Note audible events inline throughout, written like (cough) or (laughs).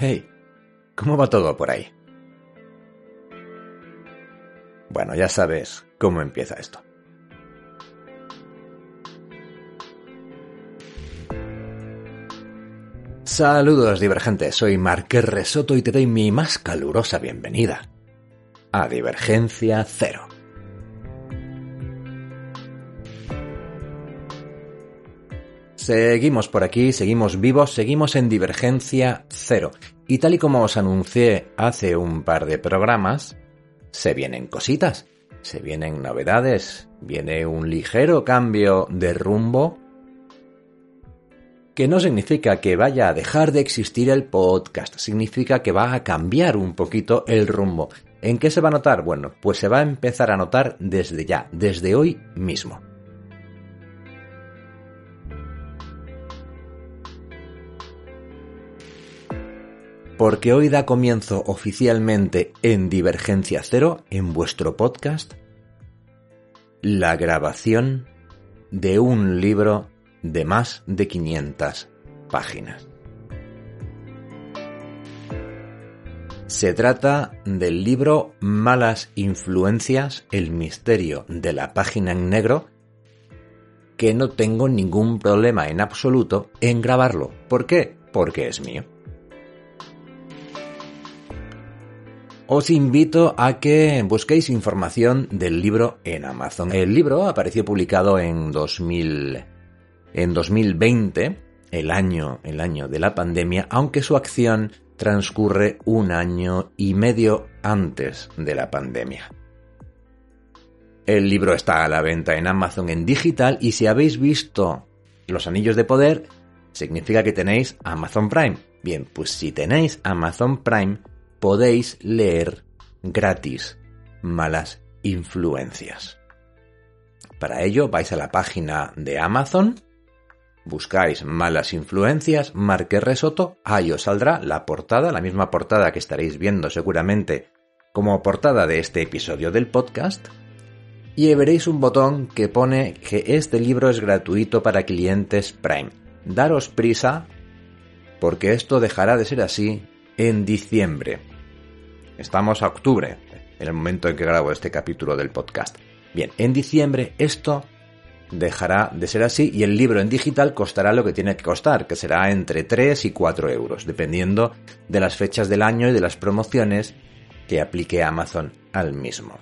Hey, ¿cómo va todo por ahí? Bueno, ya sabes cómo empieza esto. Saludos divergentes, soy Marqués Resoto y te doy mi más calurosa bienvenida a Divergencia Cero. Seguimos por aquí, seguimos vivos, seguimos en Divergencia Cero. Y tal y como os anuncié hace un par de programas, se vienen cositas, se vienen novedades, viene un ligero cambio de rumbo que no significa que vaya a dejar de existir el podcast, significa que va a cambiar un poquito el rumbo. ¿En qué se va a notar? Bueno, pues se va a empezar a notar desde ya, desde hoy mismo. Porque hoy da comienzo oficialmente en Divergencia Cero, en vuestro podcast, la grabación de un libro de más de 500 páginas. Se trata del libro Malas Influencias, el misterio de la página en negro, que no tengo ningún problema en absoluto en grabarlo. ¿Por qué? Porque es mío. Os invito a que busquéis información del libro en Amazon. El libro apareció publicado en 2000 en 2020, el año, el año de la pandemia, aunque su acción transcurre un año y medio antes de la pandemia. El libro está a la venta en Amazon en digital y si habéis visto Los Anillos de Poder, significa que tenéis Amazon Prime. Bien, pues si tenéis Amazon Prime, podéis leer gratis Malas Influencias. Para ello vais a la página de Amazon, buscáis malas influencias, Marque Resoto, ahí os saldrá la portada, la misma portada que estaréis viendo seguramente como portada de este episodio del podcast, y veréis un botón que pone que este libro es gratuito para clientes Prime. Daros prisa, porque esto dejará de ser así en diciembre. Estamos a octubre, en el momento en que grabo este capítulo del podcast. Bien, en diciembre esto dejará de ser así y el libro en digital costará lo que tiene que costar, que será entre 3 y 4 euros, dependiendo de las fechas del año y de las promociones que aplique Amazon al mismo.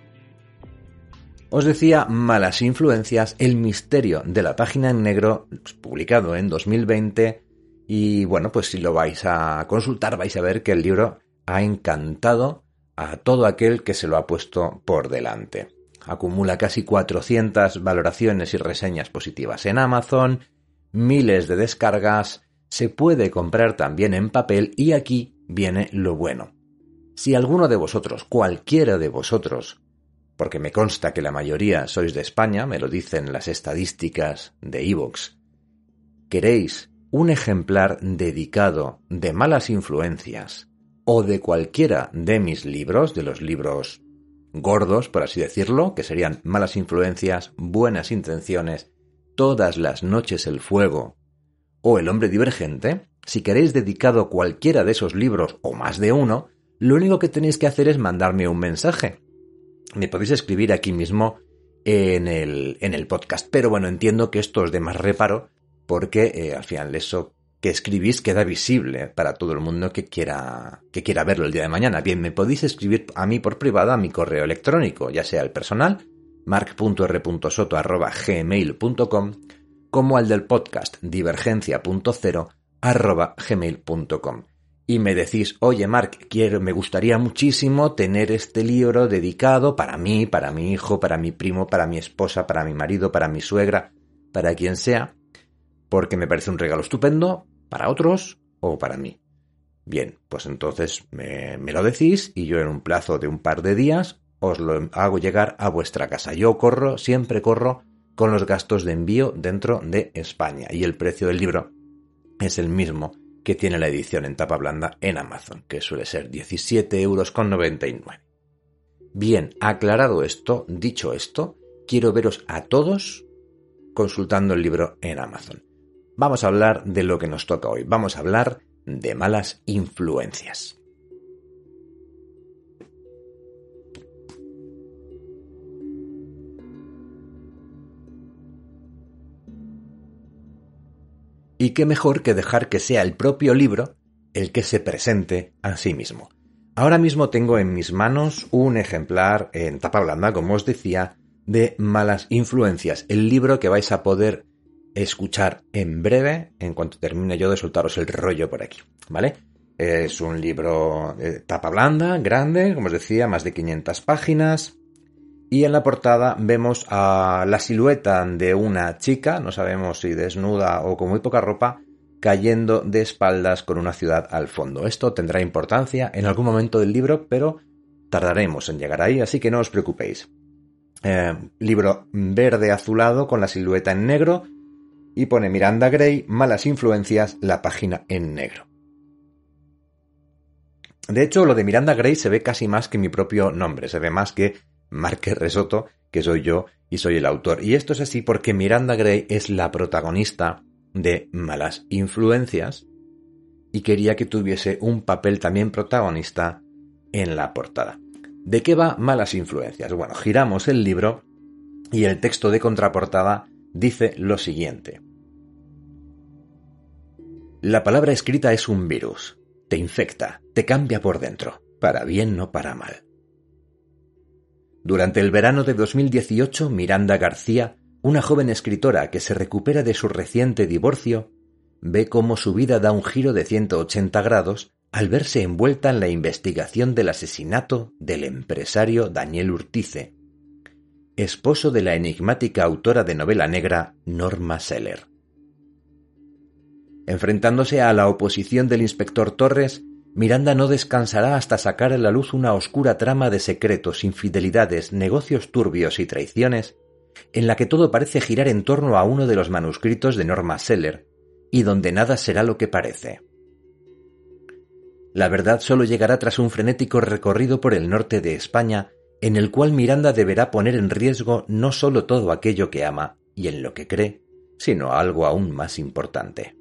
Os decía Malas Influencias, el misterio de la página en negro, publicado en 2020, y bueno, pues si lo vais a consultar vais a ver que el libro ha encantado a todo aquel que se lo ha puesto por delante acumula casi 400 valoraciones y reseñas positivas en Amazon, miles de descargas, se puede comprar también en papel y aquí viene lo bueno. Si alguno de vosotros, cualquiera de vosotros, porque me consta que la mayoría sois de España, me lo dicen las estadísticas de Evox, queréis un ejemplar dedicado de malas influencias o de cualquiera de mis libros, de los libros gordos, por así decirlo, que serían malas influencias, buenas intenciones, todas las noches el fuego o el hombre divergente, si queréis dedicado cualquiera de esos libros o más de uno, lo único que tenéis que hacer es mandarme un mensaje. Me podéis escribir aquí mismo en el, en el podcast. Pero bueno, entiendo que esto es de más reparo porque eh, al final eso que escribís queda visible para todo el mundo que quiera, que quiera verlo el día de mañana. Bien, me podéis escribir a mí por privado a mi correo electrónico, ya sea el personal, mark.r.soto.gmail.com, como al del podcast divergencia.0 y me decís, oye Mark, quiero, me gustaría muchísimo tener este libro dedicado para mí, para mi hijo, para mi primo, para mi esposa, para mi marido, para mi suegra, para quien sea, porque me parece un regalo estupendo para otros o para mí. Bien, pues entonces me, lo decís y yo en un plazo de un par de días os lo hago llegar a vuestra casa. Yo corro, siempre corro con los gastos de envío dentro de España y el precio del libro es el mismo que tiene la edición en tapa blanda en Amazon, que suele ser 17,99 euros. Bien, aclarado esto, dicho esto, quiero veros a todos consultando el libro en Amazon. Vamos a hablar de lo que nos toca hoy. Vamos a hablar de malas influencias. Y qué mejor que dejar que sea el propio libro el que se presente a sí mismo. Ahora mismo tengo en mis manos un ejemplar en tapa blanda, como os decía, de Malas Influencias, el libro que vais a poder escuchar en breve, en cuanto termine yo de soltaros el rollo por aquí, ¿vale? Es un libro de tapa blanda, grande, como os decía, más de 500 páginas. Y en la portada vemos a la silueta de una chica, no sabemos si desnuda o con muy poca ropa, cayendo de espaldas con una ciudad al fondo. Esto tendrá importancia en algún momento del libro, pero tardaremos en llegar ahí, así que no os preocupéis. Eh, libro verde azulado con la silueta en negro y pone Miranda Gray, malas influencias, la página en negro. De hecho, lo de Miranda Gray se ve casi más que mi propio nombre, se ve más que Márquez Resoto, que soy yo y soy el autor. Y esto es así porque Miranda Gray es la protagonista de Malas Influencias y quería que tuviese un papel también protagonista en la portada. ¿De qué va Malas Influencias? Bueno, giramos el libro y el texto de contraportada dice lo siguiente. La palabra escrita es un virus. Te infecta, te cambia por dentro, para bien no para mal. Durante el verano de 2018, Miranda García, una joven escritora que se recupera de su reciente divorcio, ve cómo su vida da un giro de 180 grados al verse envuelta en la investigación del asesinato del empresario Daniel Urtice, esposo de la enigmática autora de novela negra Norma Seller. Enfrentándose a la oposición del inspector Torres, Miranda no descansará hasta sacar a la luz una oscura trama de secretos, infidelidades, negocios turbios y traiciones, en la que todo parece girar en torno a uno de los manuscritos de Norma Seller, y donde nada será lo que parece. La verdad solo llegará tras un frenético recorrido por el norte de España, en el cual Miranda deberá poner en riesgo no solo todo aquello que ama y en lo que cree, sino algo aún más importante.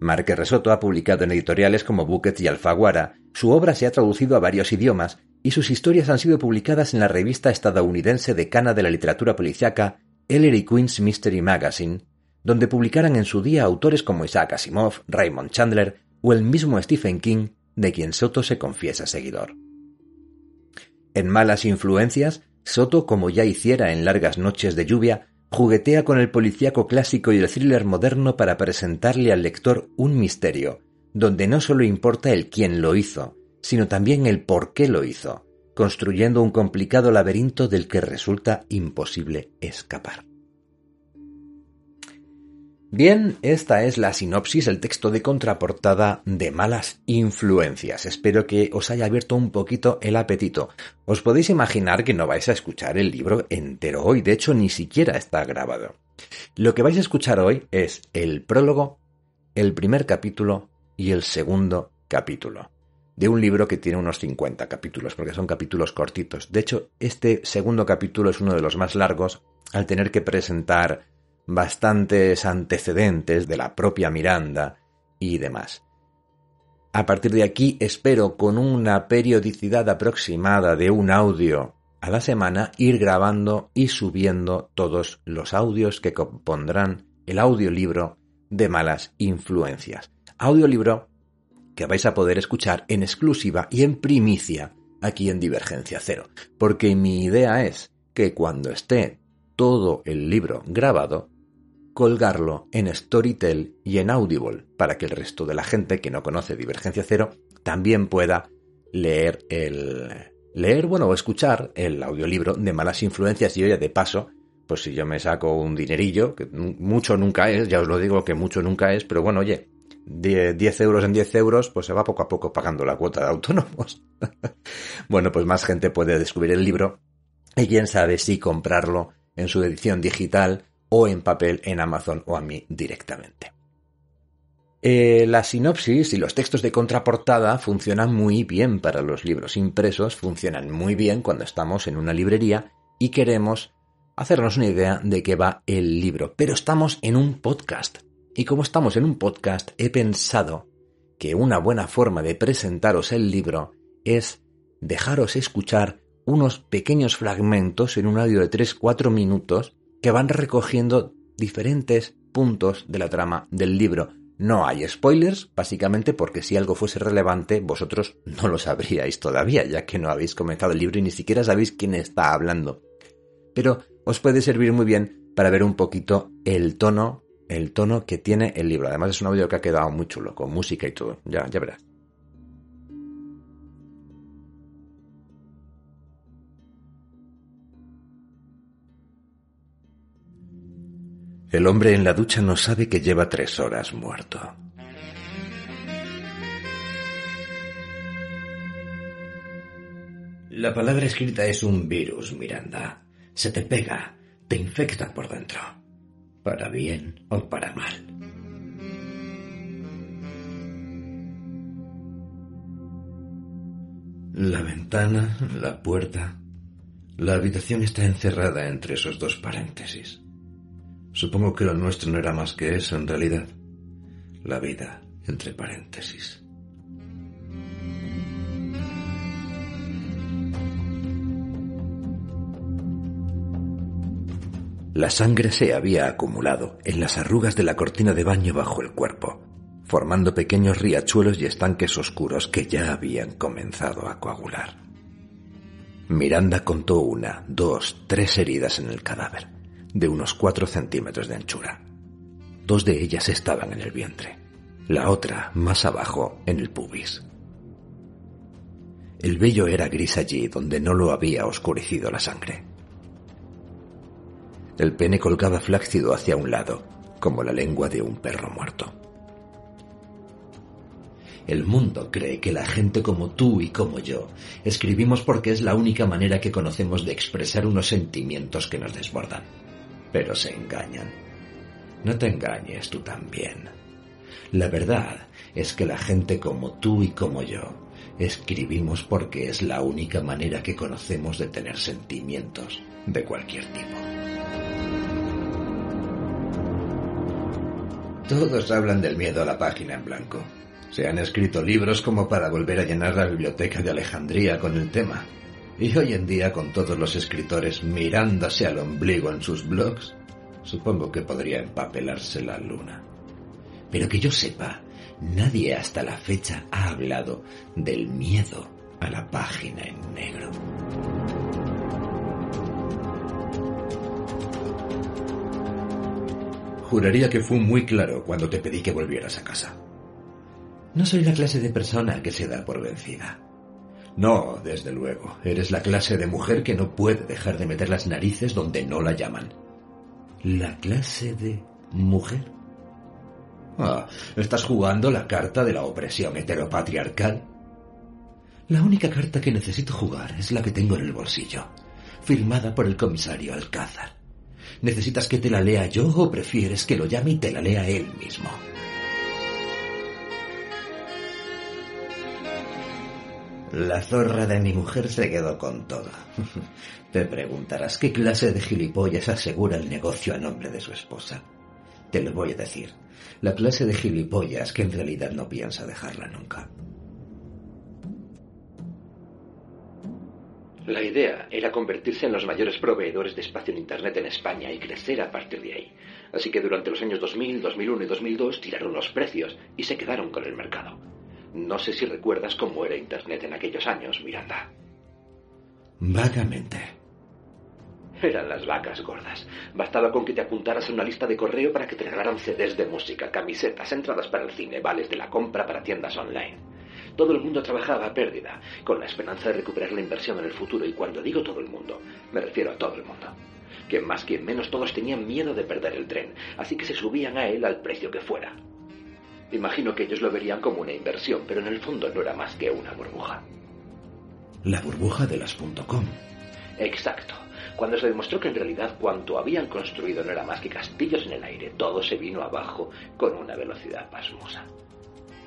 Marque Resoto ha publicado en editoriales como Bucket y Alfaguara, su obra se ha traducido a varios idiomas y sus historias han sido publicadas en la revista estadounidense decana de la literatura policiaca Ellery Queen's Mystery Magazine, donde publicaran en su día autores como Isaac Asimov, Raymond Chandler o el mismo Stephen King, de quien Soto se confiesa seguidor. En Malas Influencias, Soto, como ya hiciera en Largas Noches de Lluvia, juguetea con el policíaco clásico y el thriller moderno para presentarle al lector un misterio, donde no solo importa el quién lo hizo, sino también el por qué lo hizo, construyendo un complicado laberinto del que resulta imposible escapar. Bien, esta es la sinopsis, el texto de contraportada de Malas Influencias. Espero que os haya abierto un poquito el apetito. Os podéis imaginar que no vais a escuchar el libro entero hoy, de hecho ni siquiera está grabado. Lo que vais a escuchar hoy es el prólogo, el primer capítulo y el segundo capítulo de un libro que tiene unos 50 capítulos, porque son capítulos cortitos. De hecho, este segundo capítulo es uno de los más largos al tener que presentar bastantes antecedentes de la propia Miranda y demás. A partir de aquí espero con una periodicidad aproximada de un audio a la semana ir grabando y subiendo todos los audios que compondrán el audiolibro de malas influencias. Audiolibro que vais a poder escuchar en exclusiva y en primicia aquí en Divergencia Cero, porque mi idea es que cuando esté todo el libro grabado, colgarlo en Storytel y en Audible para que el resto de la gente que no conoce Divergencia Cero también pueda leer el leer, bueno, o escuchar el audiolibro de Malas Influencias y yo ya de paso pues si yo me saco un dinerillo, que mucho nunca es, ya os lo digo que mucho nunca es, pero bueno, oye, 10 euros en 10 euros, pues se va poco a poco pagando la cuota de autónomos. (laughs) bueno, pues más gente puede descubrir el libro y quién sabe si comprarlo en su edición digital o en papel en Amazon o a mí directamente. Eh, la sinopsis y los textos de contraportada funcionan muy bien para los libros impresos, funcionan muy bien cuando estamos en una librería y queremos hacernos una idea de qué va el libro. Pero estamos en un podcast. Y como estamos en un podcast, he pensado que una buena forma de presentaros el libro es dejaros escuchar unos pequeños fragmentos en un audio de 3-4 minutos que van recogiendo diferentes puntos de la trama del libro. No hay spoilers, básicamente porque si algo fuese relevante, vosotros no lo sabríais todavía, ya que no habéis comenzado el libro y ni siquiera sabéis quién está hablando. Pero os puede servir muy bien para ver un poquito el tono, el tono que tiene el libro. Además es un audio que ha quedado muy chulo, con música y todo. Ya, ya verás. El hombre en la ducha no sabe que lleva tres horas muerto. La palabra escrita es un virus, Miranda. Se te pega, te infecta por dentro. Para bien o para mal. La ventana, la puerta, la habitación está encerrada entre esos dos paréntesis. Supongo que lo nuestro no era más que eso en realidad. La vida entre paréntesis. La sangre se había acumulado en las arrugas de la cortina de baño bajo el cuerpo, formando pequeños riachuelos y estanques oscuros que ya habían comenzado a coagular. Miranda contó una, dos, tres heridas en el cadáver de unos cuatro centímetros de anchura. Dos de ellas estaban en el vientre, la otra más abajo en el pubis. El vello era gris allí donde no lo había oscurecido la sangre. El pene colgaba flácido hacia un lado, como la lengua de un perro muerto. El mundo cree que la gente como tú y como yo escribimos porque es la única manera que conocemos de expresar unos sentimientos que nos desbordan pero se engañan. No te engañes tú también. La verdad es que la gente como tú y como yo escribimos porque es la única manera que conocemos de tener sentimientos de cualquier tipo. Todos hablan del miedo a la página en blanco. Se han escrito libros como para volver a llenar la biblioteca de Alejandría con el tema. Y hoy en día, con todos los escritores mirándose al ombligo en sus blogs, supongo que podría empapelarse la luna. Pero que yo sepa, nadie hasta la fecha ha hablado del miedo a la página en negro. Juraría que fue muy claro cuando te pedí que volvieras a casa. No soy la clase de persona que se da por vencida. No, desde luego. Eres la clase de mujer que no puede dejar de meter las narices donde no la llaman. ¿La clase de mujer? Ah, ¿estás jugando la carta de la opresión heteropatriarcal? La única carta que necesito jugar es la que tengo en el bolsillo, firmada por el comisario Alcázar. ¿Necesitas que te la lea yo o prefieres que lo llame y te la lea él mismo? La zorra de mi mujer se quedó con todo. (laughs) Te preguntarás qué clase de gilipollas asegura el negocio a nombre de su esposa. Te lo voy a decir. La clase de gilipollas que en realidad no piensa dejarla nunca. La idea era convertirse en los mayores proveedores de espacio en Internet en España y crecer a partir de ahí. Así que durante los años 2000, 2001 y 2002 tiraron los precios y se quedaron con el mercado. No sé si recuerdas cómo era Internet en aquellos años, Miranda. Vagamente. Eran las vacas gordas. Bastaba con que te apuntaras a una lista de correo para que te regalaran CDs de música, camisetas, entradas para el cine, vales de la compra para tiendas online. Todo el mundo trabajaba a pérdida, con la esperanza de recuperar la inversión en el futuro, y cuando digo todo el mundo, me refiero a todo el mundo. que más que menos todos tenían miedo de perder el tren, así que se subían a él al precio que fuera. Imagino que ellos lo verían como una inversión, pero en el fondo no era más que una burbuja. La burbuja de las .com. Exacto. Cuando se demostró que en realidad cuanto habían construido no era más que castillos en el aire, todo se vino abajo con una velocidad pasmosa.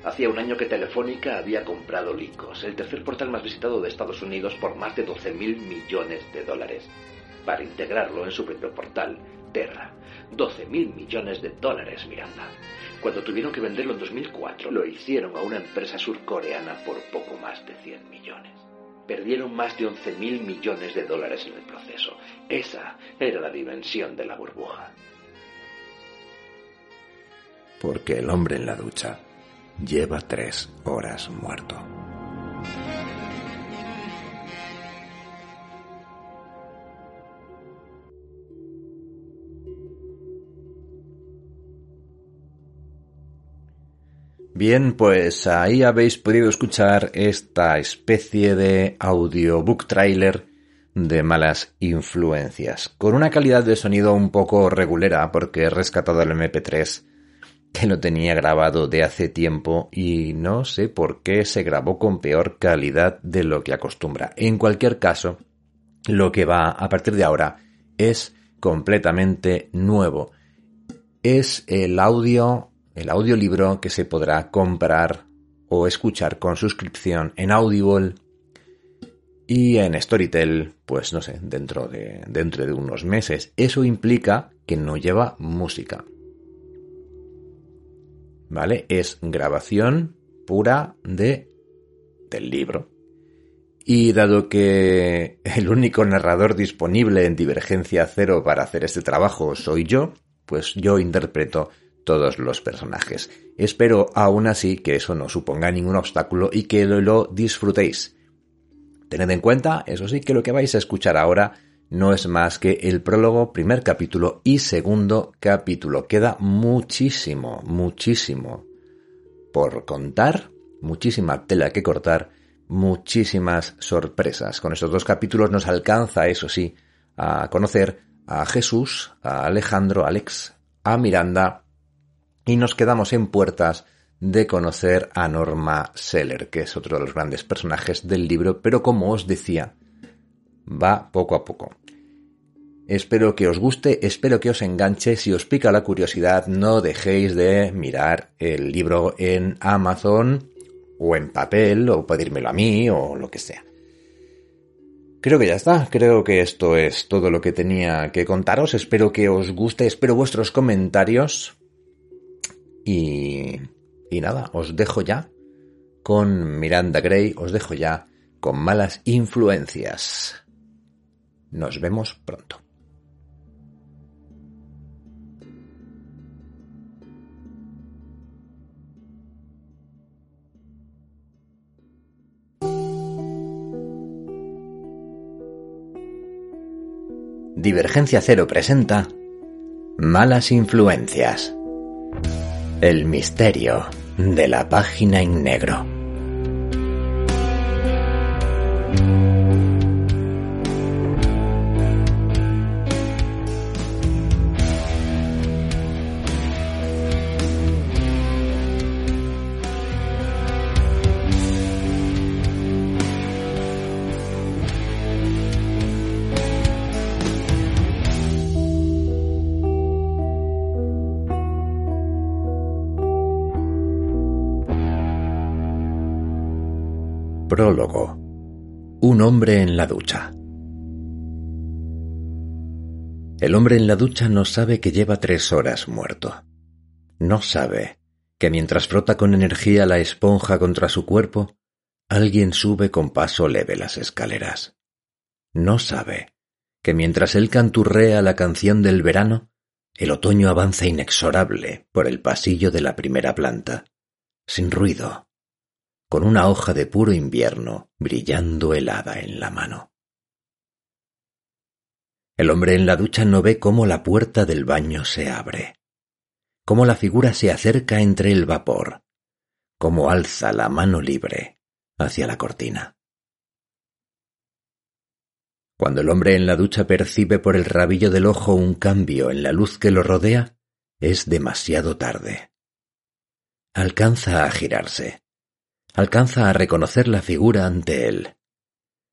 Hacía un año que Telefónica había comprado Lycos, el tercer portal más visitado de Estados Unidos, por más de 12 mil millones de dólares, para integrarlo en su propio portal, Terra. 12 mil millones de dólares, Miranda. Cuando tuvieron que venderlo en 2004, lo hicieron a una empresa surcoreana por poco más de 100 millones. Perdieron más de 11 mil millones de dólares en el proceso. Esa era la dimensión de la burbuja. Porque el hombre en la ducha lleva tres horas muerto. Bien, pues ahí habéis podido escuchar esta especie de audiobook trailer de malas influencias, con una calidad de sonido un poco regulera porque he rescatado el MP3 que lo tenía grabado de hace tiempo y no sé por qué se grabó con peor calidad de lo que acostumbra. En cualquier caso, lo que va a partir de ahora es completamente nuevo. Es el audio el audiolibro que se podrá comprar o escuchar con suscripción en Audible y en Storytel, pues no sé, dentro de, dentro de unos meses. Eso implica que no lleva música. ¿Vale? Es grabación pura de del libro. Y dado que el único narrador disponible en Divergencia Cero para hacer este trabajo soy yo, pues yo interpreto todos los personajes. Espero aún así que eso no suponga ningún obstáculo y que lo disfrutéis. Tened en cuenta, eso sí, que lo que vais a escuchar ahora no es más que el prólogo, primer capítulo y segundo capítulo. Queda muchísimo, muchísimo por contar, muchísima tela que cortar, muchísimas sorpresas. Con estos dos capítulos nos alcanza, eso sí, a conocer a Jesús, a Alejandro, Alex, a Miranda y nos quedamos en puertas de conocer a Norma Seller, que es otro de los grandes personajes del libro, pero como os decía, va poco a poco. Espero que os guste, espero que os enganche. Si os pica la curiosidad, no dejéis de mirar el libro en Amazon o en papel o pedírmelo a mí o lo que sea. Creo que ya está, creo que esto es todo lo que tenía que contaros. Espero que os guste, espero vuestros comentarios y, y nada, os dejo ya con Miranda Gray, os dejo ya con malas influencias. Nos vemos pronto. Divergencia Cero presenta Malas Influencias. El misterio de la página en negro. Prólogo. Un hombre en la ducha. El hombre en la ducha no sabe que lleva tres horas muerto. No sabe que mientras frota con energía la esponja contra su cuerpo, alguien sube con paso leve las escaleras. No sabe que mientras él canturrea la canción del verano, el otoño avanza inexorable por el pasillo de la primera planta, sin ruido, con una hoja de puro invierno brillando helada en la mano. El hombre en la ducha no ve cómo la puerta del baño se abre, cómo la figura se acerca entre el vapor, cómo alza la mano libre hacia la cortina. Cuando el hombre en la ducha percibe por el rabillo del ojo un cambio en la luz que lo rodea, es demasiado tarde. Alcanza a girarse. Alcanza a reconocer la figura ante él.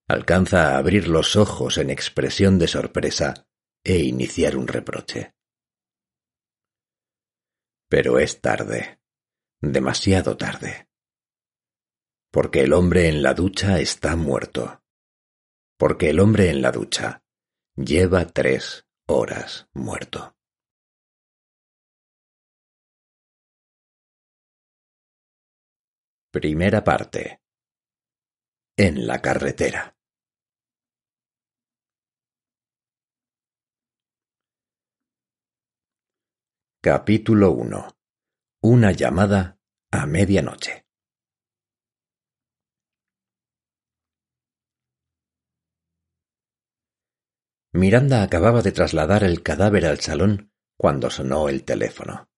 Alcanza a abrir los ojos en expresión de sorpresa e iniciar un reproche. Pero es tarde, demasiado tarde. Porque el hombre en la ducha está muerto. Porque el hombre en la ducha lleva tres horas muerto. Primera parte. En la carretera. Capítulo 1. Una llamada a medianoche. Miranda acababa de trasladar el cadáver al salón cuando sonó el teléfono.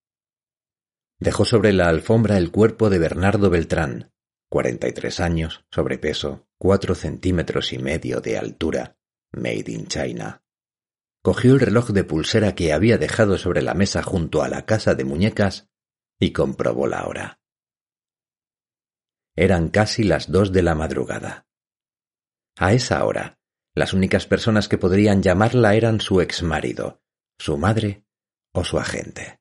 Dejó sobre la alfombra el cuerpo de Bernardo Beltrán, cuarenta y tres años, sobrepeso, cuatro centímetros y medio de altura, made in China cogió el reloj de pulsera que había dejado sobre la mesa junto a la casa de muñecas y comprobó la hora. Eran casi las dos de la madrugada. A esa hora, las únicas personas que podrían llamarla eran su ex marido, su madre o su agente.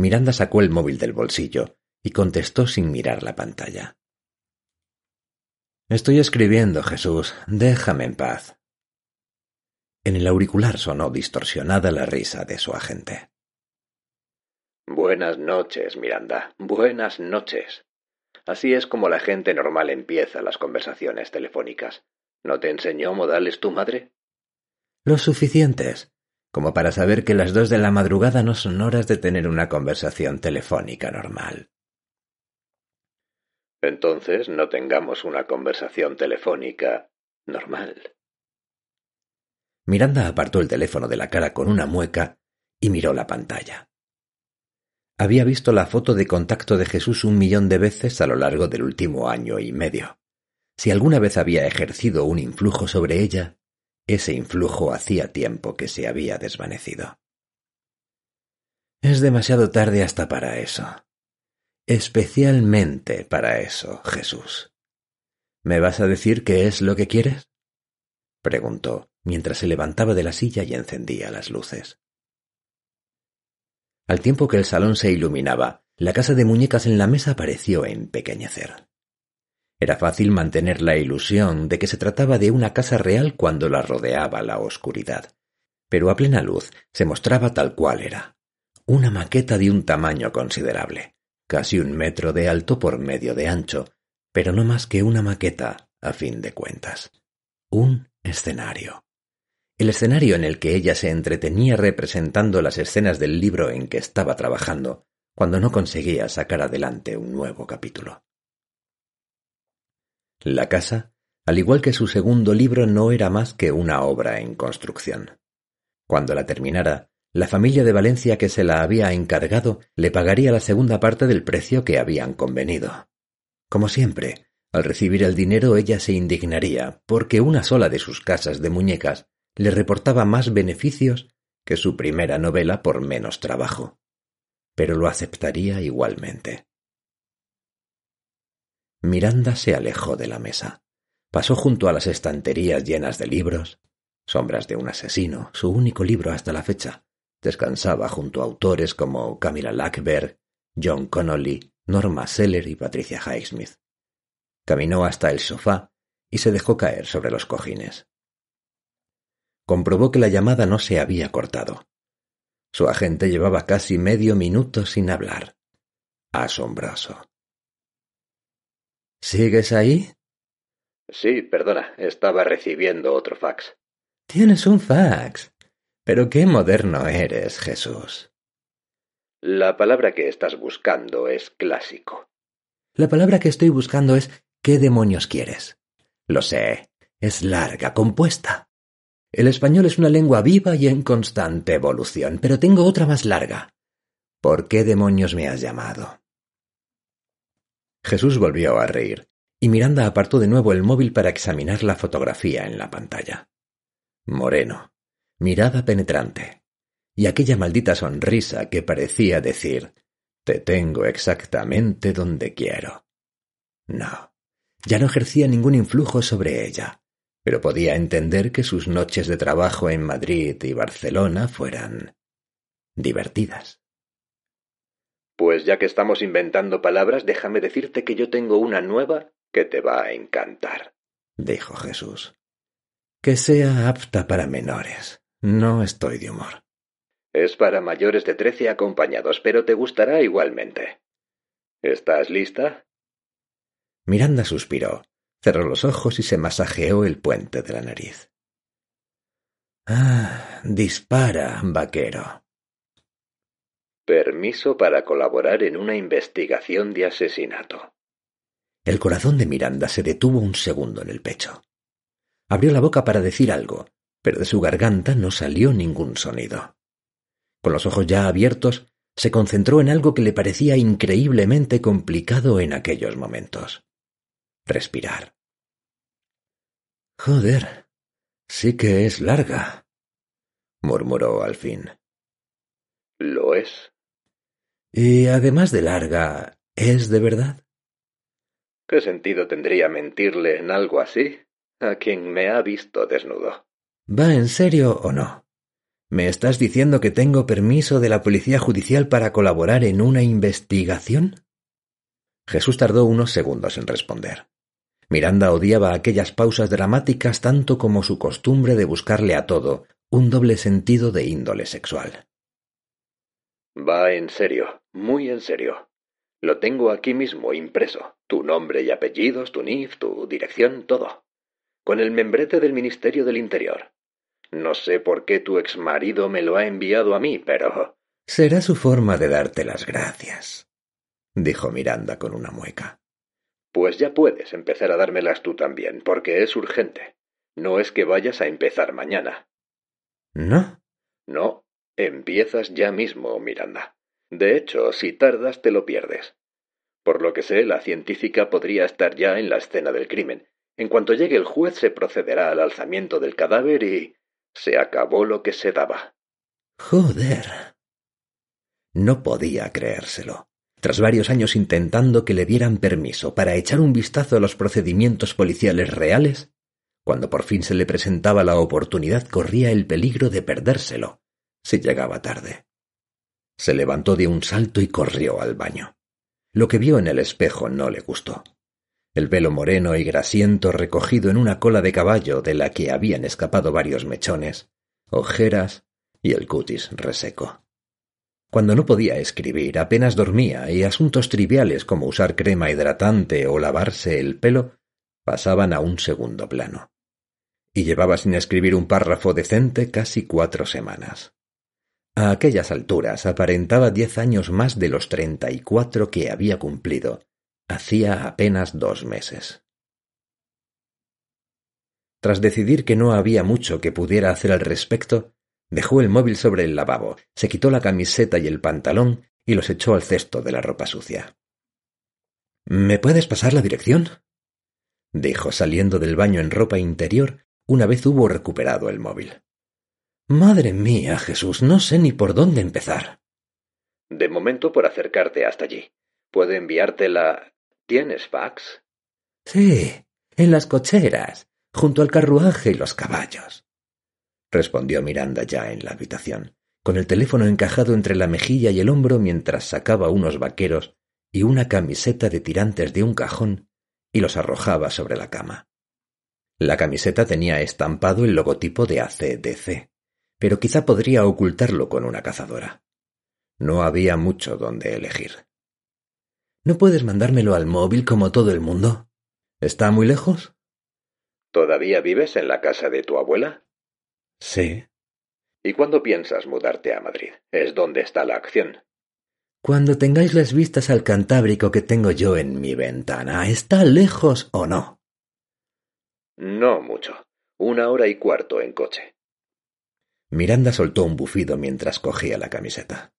Miranda sacó el móvil del bolsillo y contestó sin mirar la pantalla. Estoy escribiendo, Jesús. Déjame en paz. En el auricular sonó distorsionada la risa de su agente. Buenas noches, Miranda. Buenas noches. Así es como la gente normal empieza las conversaciones telefónicas. ¿No te enseñó modales tu madre? Lo suficientes, como para saber que las dos de la madrugada no son horas de tener una conversación telefónica normal. Entonces no tengamos una conversación telefónica normal. Miranda apartó el teléfono de la cara con una mueca y miró la pantalla. Había visto la foto de contacto de Jesús un millón de veces a lo largo del último año y medio. Si alguna vez había ejercido un influjo sobre ella, ese influjo hacía tiempo que se había desvanecido. Es demasiado tarde hasta para eso. Especialmente para eso, Jesús. ¿Me vas a decir qué es lo que quieres? preguntó, mientras se levantaba de la silla y encendía las luces. Al tiempo que el salón se iluminaba, la casa de muñecas en la mesa pareció empequeñecer. Era fácil mantener la ilusión de que se trataba de una casa real cuando la rodeaba la oscuridad, pero a plena luz se mostraba tal cual era, una maqueta de un tamaño considerable, casi un metro de alto por medio de ancho, pero no más que una maqueta, a fin de cuentas. Un escenario el escenario en el que ella se entretenía representando las escenas del libro en que estaba trabajando, cuando no conseguía sacar adelante un nuevo capítulo. La casa, al igual que su segundo libro, no era más que una obra en construcción. Cuando la terminara, la familia de Valencia que se la había encargado le pagaría la segunda parte del precio que habían convenido. Como siempre, al recibir el dinero ella se indignaría porque una sola de sus casas de muñecas le reportaba más beneficios que su primera novela por menos trabajo, pero lo aceptaría igualmente. Miranda se alejó de la mesa. Pasó junto a las estanterías llenas de libros, Sombras de un asesino, su único libro hasta la fecha. Descansaba junto a autores como Camila Lackberg, John Connolly, Norma Seller y Patricia Highsmith. Caminó hasta el sofá y se dejó caer sobre los cojines comprobó que la llamada no se había cortado. Su agente llevaba casi medio minuto sin hablar. Asombroso. ¿Sigues ahí? Sí, perdona, estaba recibiendo otro fax. Tienes un fax. Pero qué moderno eres, Jesús. La palabra que estás buscando es clásico. La palabra que estoy buscando es ¿qué demonios quieres? Lo sé, es larga, compuesta. El español es una lengua viva y en constante evolución, pero tengo otra más larga. ¿Por qué demonios me has llamado? Jesús volvió a reír, y Miranda apartó de nuevo el móvil para examinar la fotografía en la pantalla. Moreno, mirada penetrante, y aquella maldita sonrisa que parecía decir Te tengo exactamente donde quiero. No, ya no ejercía ningún influjo sobre ella, pero podía entender que sus noches de trabajo en Madrid y Barcelona fueran divertidas. Pues ya que estamos inventando palabras, déjame decirte que yo tengo una nueva que te va a encantar, dijo Jesús. Que sea apta para menores. No estoy de humor. Es para mayores de trece acompañados, pero te gustará igualmente. ¿Estás lista? Miranda suspiró, cerró los ojos y se masajeó el puente de la nariz. Ah, dispara, vaquero. Permiso para colaborar en una investigación de asesinato. El corazón de Miranda se detuvo un segundo en el pecho. Abrió la boca para decir algo, pero de su garganta no salió ningún sonido. Con los ojos ya abiertos, se concentró en algo que le parecía increíblemente complicado en aquellos momentos. Respirar. Joder, sí que es larga, murmuró al fin. Lo es. Y además de larga, ¿es de verdad? ¿Qué sentido tendría mentirle en algo así a quien me ha visto desnudo? ¿Va en serio o no? ¿Me estás diciendo que tengo permiso de la Policía Judicial para colaborar en una investigación? Jesús tardó unos segundos en responder. Miranda odiaba aquellas pausas dramáticas tanto como su costumbre de buscarle a todo un doble sentido de índole sexual. Va en serio, muy en serio. Lo tengo aquí mismo impreso. Tu nombre y apellidos, tu NIF, tu dirección, todo. Con el membrete del Ministerio del Interior. No sé por qué tu exmarido me lo ha enviado a mí, pero... Será su forma de darte las gracias, dijo Miranda con una mueca. Pues ya puedes empezar a dármelas tú también, porque es urgente. No es que vayas a empezar mañana. ¿No? No, empiezas ya mismo, Miranda. De hecho, si tardas te lo pierdes. Por lo que sé, la científica podría estar ya en la escena del crimen. En cuanto llegue el juez se procederá al alzamiento del cadáver y... se acabó lo que se daba. Joder. No podía creérselo. Tras varios años intentando que le dieran permiso para echar un vistazo a los procedimientos policiales reales, cuando por fin se le presentaba la oportunidad corría el peligro de perdérselo si llegaba tarde. Se levantó de un salto y corrió al baño. Lo que vio en el espejo no le gustó. El pelo moreno y grasiento recogido en una cola de caballo de la que habían escapado varios mechones, ojeras y el cutis reseco. Cuando no podía escribir, apenas dormía y asuntos triviales como usar crema hidratante o lavarse el pelo pasaban a un segundo plano. Y llevaba sin escribir un párrafo decente casi cuatro semanas. A aquellas alturas aparentaba diez años más de los treinta y cuatro que había cumplido hacía apenas dos meses. Tras decidir que no había mucho que pudiera hacer al respecto, dejó el móvil sobre el lavabo, se quitó la camiseta y el pantalón y los echó al cesto de la ropa sucia. ¿Me puedes pasar la dirección? dijo saliendo del baño en ropa interior una vez hubo recuperado el móvil. Madre mía, Jesús, no sé ni por dónde empezar. De momento por acercarte hasta allí. Puedo enviártela. ¿Tienes fax? Sí, en las cocheras, junto al carruaje y los caballos. respondió Miranda ya en la habitación, con el teléfono encajado entre la mejilla y el hombro mientras sacaba unos vaqueros y una camiseta de tirantes de un cajón y los arrojaba sobre la cama. La camiseta tenía estampado el logotipo de ACDC pero quizá podría ocultarlo con una cazadora. No había mucho donde elegir. ¿No puedes mandármelo al móvil como todo el mundo? ¿Está muy lejos? ¿Todavía vives en la casa de tu abuela? Sí. ¿Y cuándo piensas mudarte a Madrid? Es donde está la acción. Cuando tengáis las vistas al Cantábrico que tengo yo en mi ventana, ¿está lejos o no? No mucho. Una hora y cuarto en coche. Miranda soltó un bufido mientras cogía la camiseta.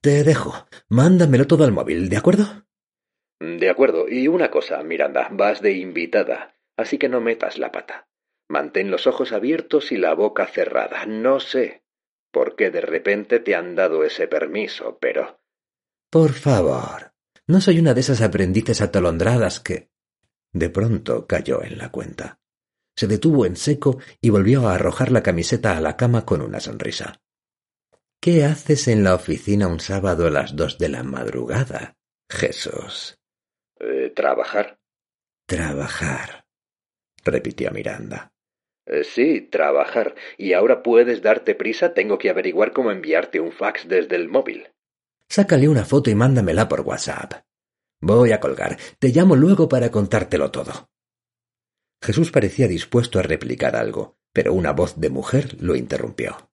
Te dejo. Mándamelo todo al móvil, ¿de acuerdo? De acuerdo, y una cosa, Miranda, vas de invitada, así que no metas la pata. Mantén los ojos abiertos y la boca cerrada. No sé por qué de repente te han dado ese permiso, pero... Por favor, no soy una de esas aprendices atolondradas que... De pronto cayó en la cuenta. Se detuvo en seco y volvió a arrojar la camiseta a la cama con una sonrisa. ¿Qué haces en la oficina un sábado a las dos de la madrugada, Jesús? Eh, trabajar. Trabajar, repitió Miranda. Eh, sí, trabajar. ¿Y ahora puedes darte prisa? Tengo que averiguar cómo enviarte un fax desde el móvil. Sácale una foto y mándamela por WhatsApp. Voy a colgar. Te llamo luego para contártelo todo. Jesús parecía dispuesto a replicar algo, pero una voz de mujer lo interrumpió.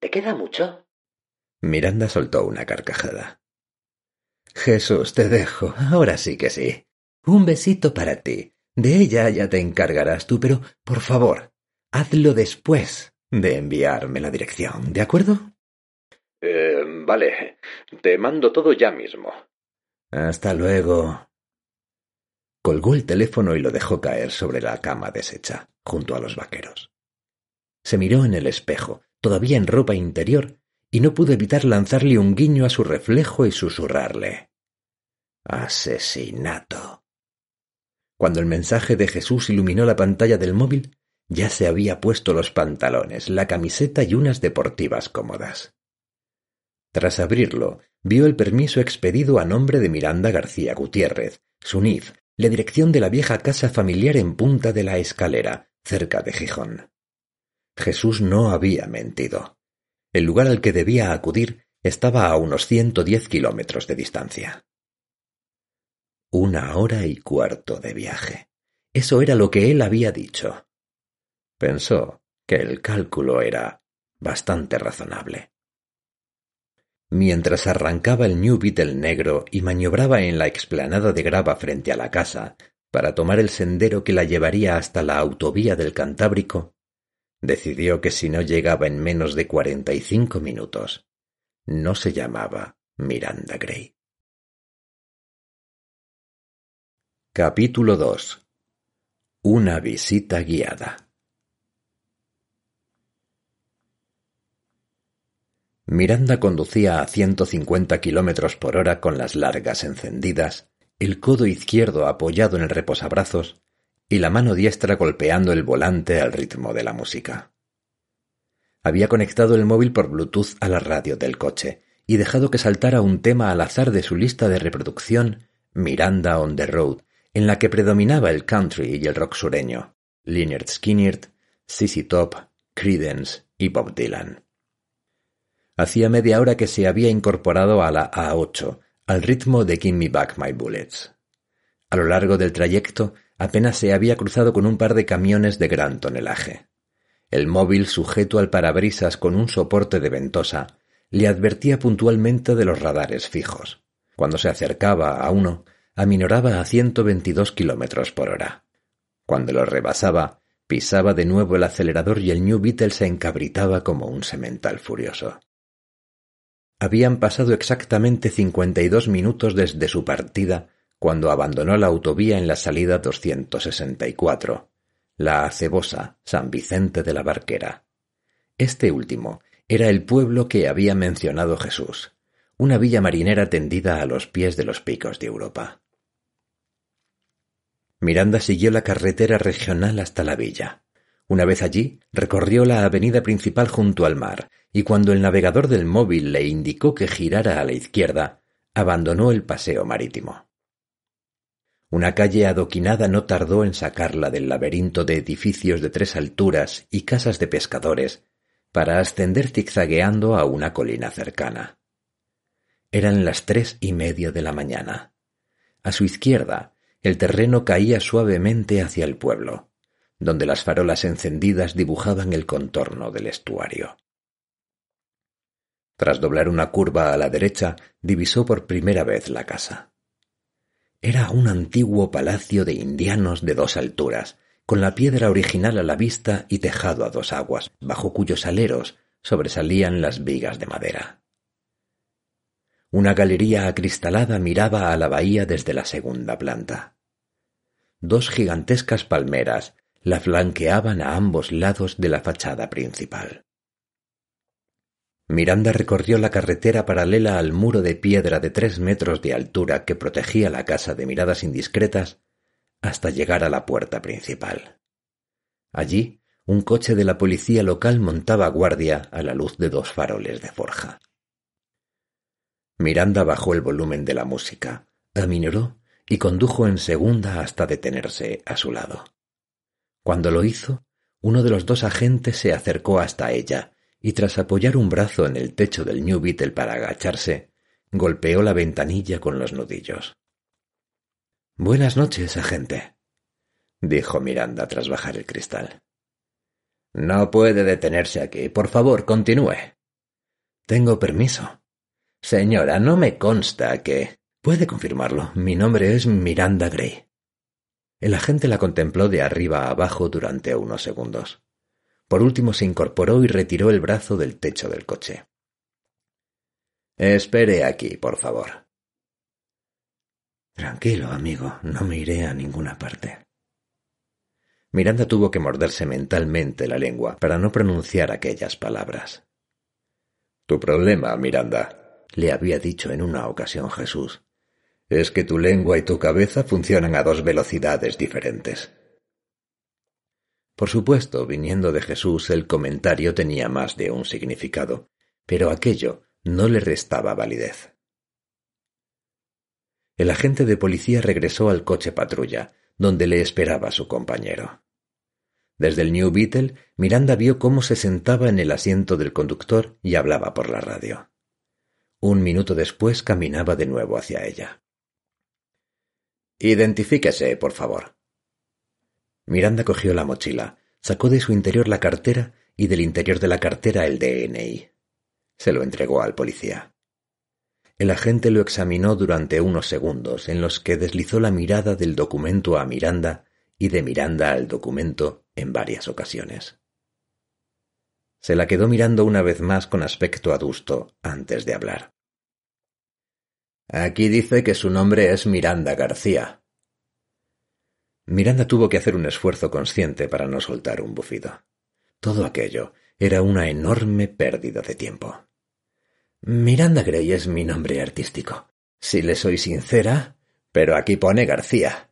¿Te queda mucho? Miranda soltó una carcajada. Jesús, te dejo. Ahora sí que sí. Un besito para ti. De ella ya te encargarás tú, pero por favor, hazlo después de enviarme la dirección, ¿de acuerdo? Eh, vale. Te mando todo ya mismo. Hasta luego. Colgó el teléfono y lo dejó caer sobre la cama deshecha, junto a los vaqueros. Se miró en el espejo, todavía en ropa interior, y no pudo evitar lanzarle un guiño a su reflejo y susurrarle. Asesinato. Cuando el mensaje de Jesús iluminó la pantalla del móvil, ya se había puesto los pantalones, la camiseta y unas deportivas cómodas. Tras abrirlo, vio el permiso expedido a nombre de Miranda García Gutiérrez, Sunif, la dirección de la vieja casa familiar en Punta de la Escalera, cerca de Gijón. Jesús no había mentido. El lugar al que debía acudir estaba a unos ciento diez kilómetros de distancia. Una hora y cuarto de viaje. Eso era lo que él había dicho. Pensó que el cálculo era bastante razonable. Mientras arrancaba el New Beetle negro y maniobraba en la explanada de grava frente a la casa para tomar el sendero que la llevaría hasta la autovía del Cantábrico, decidió que si no llegaba en menos de cuarenta y cinco minutos, no se llamaba Miranda Gray. Capítulo 2 Una visita guiada Miranda conducía a ciento cincuenta kilómetros por hora con las largas encendidas, el codo izquierdo apoyado en el reposabrazos y la mano diestra golpeando el volante al ritmo de la música. Había conectado el móvil por Bluetooth a la radio del coche y dejado que saltara un tema al azar de su lista de reproducción Miranda on the Road, en la que predominaba el country y el rock sureño, Lynyrd Skynyrd, CC Top, Creedence y Bob Dylan. Hacía media hora que se había incorporado a la A8, al ritmo de Give Me Back My Bullets. A lo largo del trayecto apenas se había cruzado con un par de camiones de gran tonelaje. El móvil sujeto al parabrisas con un soporte de ventosa le advertía puntualmente de los radares fijos. Cuando se acercaba a uno, aminoraba a ciento veintidós kilómetros por hora. Cuando lo rebasaba, pisaba de nuevo el acelerador y el New Beetle se encabritaba como un semental furioso. Habían pasado exactamente cincuenta y dos minutos desde su partida cuando abandonó la autovía en la salida 264, la acebosa San Vicente de la Barquera. Este último era el pueblo que había mencionado Jesús, una villa marinera tendida a los pies de los picos de Europa. Miranda siguió la carretera regional hasta la villa. Una vez allí, recorrió la avenida principal junto al mar, y cuando el navegador del móvil le indicó que girara a la izquierda, abandonó el paseo marítimo. Una calle adoquinada no tardó en sacarla del laberinto de edificios de tres alturas y casas de pescadores para ascender zigzagueando a una colina cercana. Eran las tres y media de la mañana. A su izquierda, el terreno caía suavemente hacia el pueblo, donde las farolas encendidas dibujaban el contorno del estuario. Tras doblar una curva a la derecha, divisó por primera vez la casa. Era un antiguo palacio de indianos de dos alturas, con la piedra original a la vista y tejado a dos aguas, bajo cuyos aleros sobresalían las vigas de madera. Una galería acristalada miraba a la bahía desde la segunda planta. Dos gigantescas palmeras la flanqueaban a ambos lados de la fachada principal. Miranda recorrió la carretera paralela al muro de piedra de tres metros de altura que protegía la casa de miradas indiscretas hasta llegar a la puerta principal. Allí, un coche de la policía local montaba guardia a la luz de dos faroles de forja. Miranda bajó el volumen de la música, aminoró y condujo en segunda hasta detenerse a su lado. Cuando lo hizo, uno de los dos agentes se acercó hasta ella y tras apoyar un brazo en el techo del New Beetle para agacharse, golpeó la ventanilla con los nudillos. Buenas noches, agente, dijo Miranda tras bajar el cristal. No puede detenerse aquí. Por favor, continúe. Tengo permiso. Señora, no me consta que. Puede confirmarlo. Mi nombre es Miranda Gray. El agente la contempló de arriba a abajo durante unos segundos. Por último se incorporó y retiró el brazo del techo del coche. Espere aquí, por favor. Tranquilo, amigo, no me iré a ninguna parte. Miranda tuvo que morderse mentalmente la lengua para no pronunciar aquellas palabras. Tu problema, Miranda, le había dicho en una ocasión Jesús, es que tu lengua y tu cabeza funcionan a dos velocidades diferentes. Por supuesto, viniendo de Jesús, el comentario tenía más de un significado, pero aquello no le restaba validez. El agente de policía regresó al coche patrulla, donde le esperaba su compañero. Desde el New Beetle, Miranda vio cómo se sentaba en el asiento del conductor y hablaba por la radio. Un minuto después caminaba de nuevo hacia ella. Identifíquese, por favor, Miranda cogió la mochila, sacó de su interior la cartera y del interior de la cartera el DNI. Se lo entregó al policía. El agente lo examinó durante unos segundos en los que deslizó la mirada del documento a Miranda y de Miranda al documento en varias ocasiones. Se la quedó mirando una vez más con aspecto adusto antes de hablar. Aquí dice que su nombre es Miranda García, Miranda tuvo que hacer un esfuerzo consciente para no soltar un bufido. Todo aquello era una enorme pérdida de tiempo. Miranda Gray es mi nombre artístico. Si le soy sincera, pero aquí pone García.